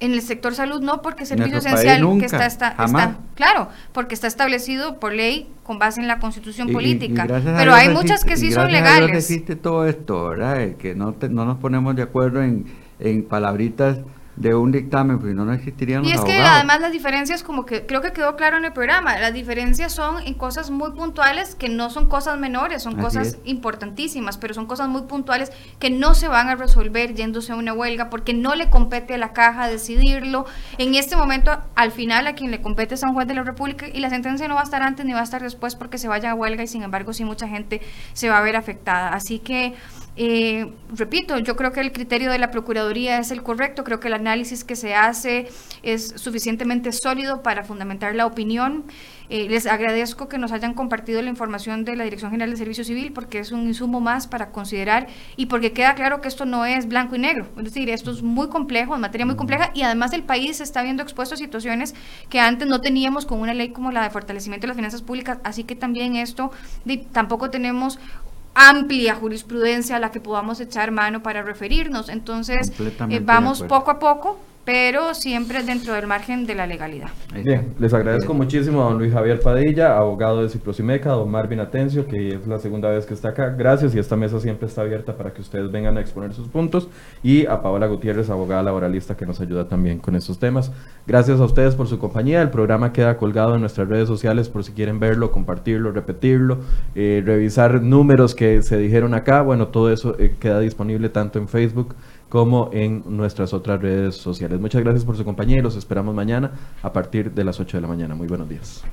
en el sector salud no, porque es servicio esencial nunca, que está, está, claro, porque está establecido por ley con base en la constitución Y- y- y política. Pero hay existe- muchas que sí son gracias a Dios legales. existe todo esto, ¿verdad? El que no, te- no nos ponemos de acuerdo en, en palabritas de un dictamen, pues no, no existirían Y los es que además las diferencias, como que creo que quedó claro en el programa, las diferencias son en cosas muy puntuales que no son cosas menores, son Así cosas es. importantísimas, pero son cosas muy puntuales que no se van a resolver yéndose a una huelga porque no le compete a la caja decidirlo. En este momento, al final, a quien le compete es a un juez de la República y la sentencia no va a estar antes ni va a estar después porque se vaya a huelga y sin embargo sí mucha gente se va a ver afectada. Así que Eh, repito, yo creo que el criterio de la Procuraduría es el correcto, creo que el análisis que se hace es suficientemente sólido para fundamentar la opinión. Eh, les agradezco que nos hayan compartido la información de la Dirección General de Servicio Civil porque es un insumo más para considerar y porque queda claro que esto no es blanco y negro. Es decir, esto es muy complejo, en materia muy compleja y además el país se está viendo expuesto a situaciones que antes no teníamos con una ley como la de fortalecimiento de las finanzas públicas. Así que también esto tampoco tenemos amplia jurisprudencia a la que podamos echar mano para referirnos. Entonces, eh, vamos poco a poco, pero siempre dentro del margen de la legalidad. Bien, les agradezco muchísimo a don Luis Javier Padilla, abogado de Ciprosimeca, a don Marvin Atencio, que es la segunda vez que está acá. Gracias y esta mesa siempre está abierta para que ustedes vengan a exponer sus puntos. Y a Paola Gutiérrez, abogada laboralista, que nos ayuda también con estos temas. Gracias a ustedes por su compañía. El programa queda colgado en nuestras redes sociales por si quieren verlo, compartirlo, repetirlo, eh, revisar números que se dijeron acá. Bueno, todo eso eh, queda disponible tanto en Facebook como en nuestras otras redes sociales. Muchas gracias por su compañía y los esperamos mañana a partir de las 8 de la mañana. Muy buenos días.